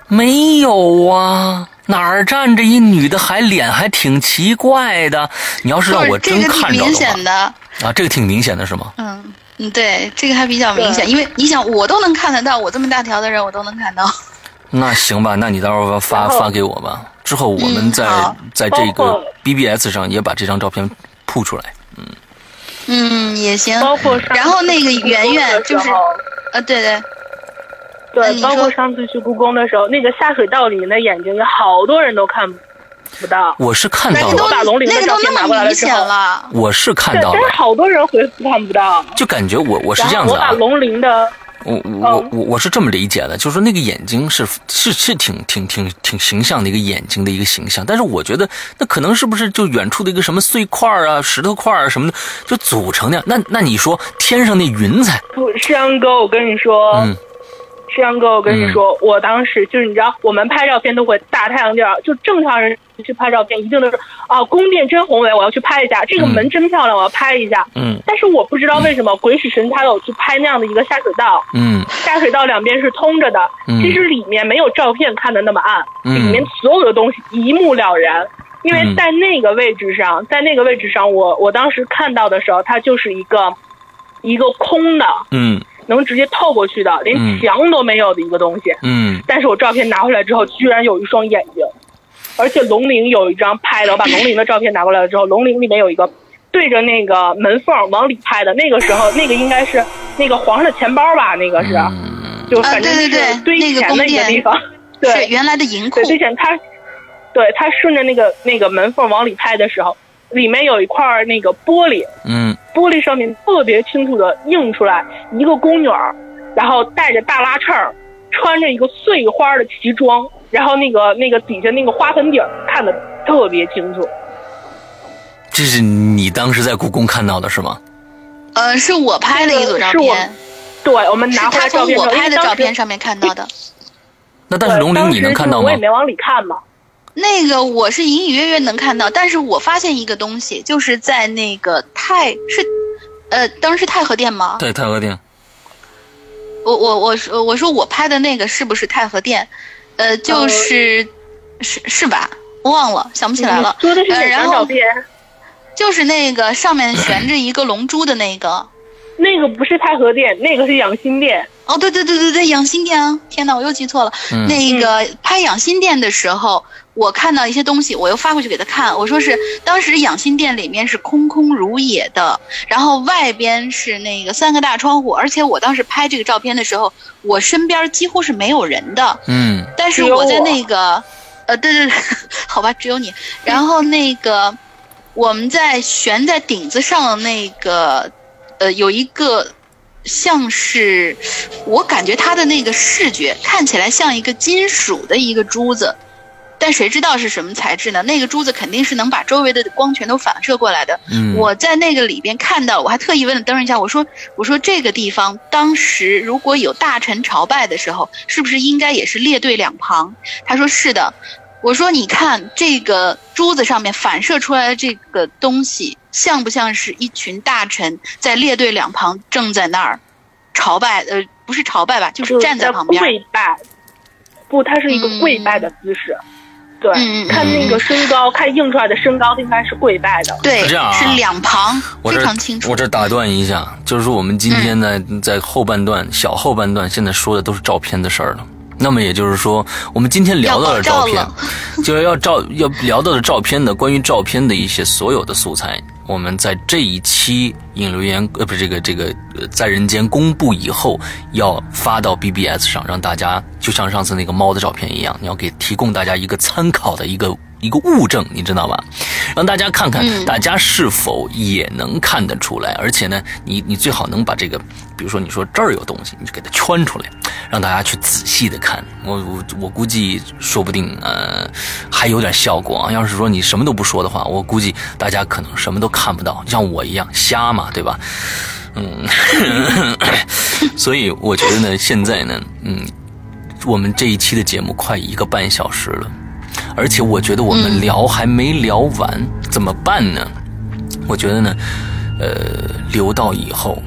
没有啊，哪儿站着一女的，还脸还挺奇怪的。你要是让我真看着的话，啊，这个挺明显的是吗？嗯嗯，对，这个还比较明显，因为你想，我都能看得到，我这么大条的人，我都能看到。那行吧，那你到时候发发给我吧。之后我们在在这个 BBS 上也把这张照片铺出来。嗯嗯，也行。包括然后那个圆圆就是，呃，对对。对，包括上次去故宫的时候，那个下水道里面的眼睛，有好多人都看不到。我是看到了，我把龙鳞的照片拿过来之后，我是看到了，但是好多人回复看不到。就感觉我我是这样子啊。我把龙鳞的。我我我我是这么理解的，就是说那个眼睛是是是挺挺挺挺形象的一个眼睛的一个形象，但是我觉得那可能是不是就远处的一个什么碎块啊、石头块啊什么的就组成的？那那你说天上那云彩？不，山哥，我跟你说。嗯。志阳哥，我跟你说，我当时就是你知道，我们拍照片都会大太阳地儿，就正常人去拍照片，一定都是啊，宫殿真宏伟，我要去拍一下；这个门真漂亮，我要拍一下。嗯。但是我不知道为什么鬼使神差的我去拍那样的一个下水道。嗯。下水道两边是通着的，其实里面没有照片看的那么暗，里面所有的东西一目了然。因为在那个位置上，在那个位置上，我我当时看到的时候，它就是一个一个空的。嗯。能直接透过去的，连墙都没有的一个东西。嗯，但是我照片拿回来之后，居然有一双眼睛，而且龙鳞有一张拍的。我把龙鳞的照片拿过来了之后，龙鳞里面有一个对着那个门缝往里拍的。那个时候，那个应该是那个皇上的钱包吧？那个是，就反正是堆钱的一个地方。对，原来的银库。堆钱，他，对他顺着那个那个门缝往里拍的时候。里面有一块那个玻璃，嗯，玻璃上面特别清楚的映出来一个宫女儿，然后带着大拉翅，穿着一个碎花的旗装，然后那个那个底下那个花盆底看的特别清楚。这是你当时在故宫看到的是吗？呃，是我拍的一组照片，对，我们拿回来照片，我拍的照片上面看到的。那但是龙鳞你能看到吗？我也没往里看嘛。那个我是隐隐约约能看到，但是我发现一个东西，就是在那个太是，呃，当时是太和殿吗？对，太和殿。我我我说我说我拍的那个是不是太和殿？呃，就是是是吧？我忘了，想不起来了。说的是哪张照片？就是那个上面悬着一个龙珠的那个。那个不是太和殿，那个是养心殿。哦，对对对对对，养心殿啊！天哪，我又记错了。那个拍养心殿的时候。我看到一些东西，我又发过去给他看。我说是当时养心殿里面是空空如也的，然后外边是那个三个大窗户，而且我当时拍这个照片的时候，我身边几乎是没有人的。嗯，但是我在那个，呃，对对对，好吧，只有你。然后那个我们在悬在顶子上的那个，呃，有一个像是，我感觉它的那个视觉看起来像一个金属的一个珠子。但谁知道是什么材质呢？那个珠子肯定是能把周围的光全都反射过来的。嗯，我在那个里边看到，我还特意问了灯一下，我说：“我说这个地方当时如果有大臣朝拜的时候，是不是应该也是列队两旁？”他说：“是的。”我说：“你看这个珠子上面反射出来的这个东西，像不像是一群大臣在列队两旁正在那儿朝拜？呃，不是朝拜吧，就是站在旁边跪拜。不，它是一个跪拜的姿势。”对，看那个身高，看映出来的身高应该是跪拜的。对，是这样啊，是两旁，非常清楚。我这打断一下，就是说我们今天呢，在后半段小后半段，现在说的都是照片的事儿了。那么也就是说，我们今天聊到的照片，就是要照要聊到的照片的关于照片的一些所有的素材。我们在这一期引流言呃不是这个这个在人间公布以后，要发到 BBS 上，让大家就像上次那个猫的照片一样，你要给提供大家一个参考的一个。一个物证，你知道吧？让大家看看，大家是否也能看得出来？而且呢，你你最好能把这个，比如说你说这儿有东西，你就给它圈出来，让大家去仔细的看。我我我估计，说不定呃还有点效果啊。要是说你什么都不说的话，我估计大家可能什么都看不到，像我一样瞎嘛，对吧？嗯，所以我觉得呢，现在呢，嗯，我们这一期的节目快一个半小时了。而且我觉得我们聊还没聊完，怎么办呢？我觉得呢，呃，留到以后，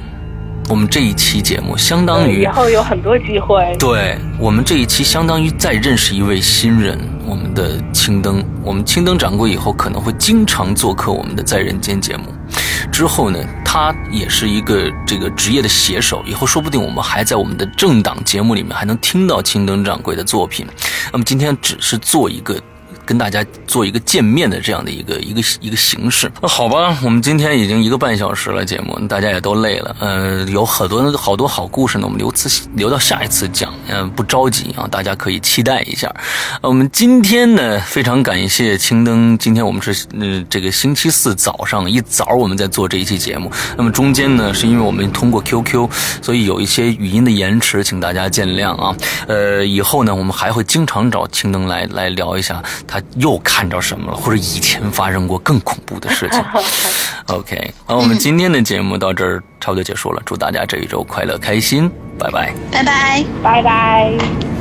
我们这一期节目相当于以后有很多机会。对我们这一期相当于再认识一位新人，我们的青灯，我们青灯掌柜以后可能会经常做客我们的在人间节目。之后呢，他也是一个这个职业的写手，以后说不定我们还在我们的政党节目里面还能听到青灯掌柜的作品。那么今天只是做一个。跟大家做一个见面的这样的一个一个一个形式，那好吧，我们今天已经一个半小时了，节目大家也都累了，呃，有很多好多好故事呢，我们留次留到下一次讲，嗯，不着急啊，大家可以期待一下。我们今天呢，非常感谢青灯，今天我们是嗯这个星期四早上一早我们在做这一期节目，那么中间呢是因为我们通过 QQ，所以有一些语音的延迟，请大家见谅啊。呃，以后呢我们还会经常找青灯来来聊一下他。又看着什么了？或者以前发生过更恐怖的事情？OK，好我们今天的节目到这儿差不多结束了。祝大家这一周快乐开心，拜拜，拜拜，拜拜。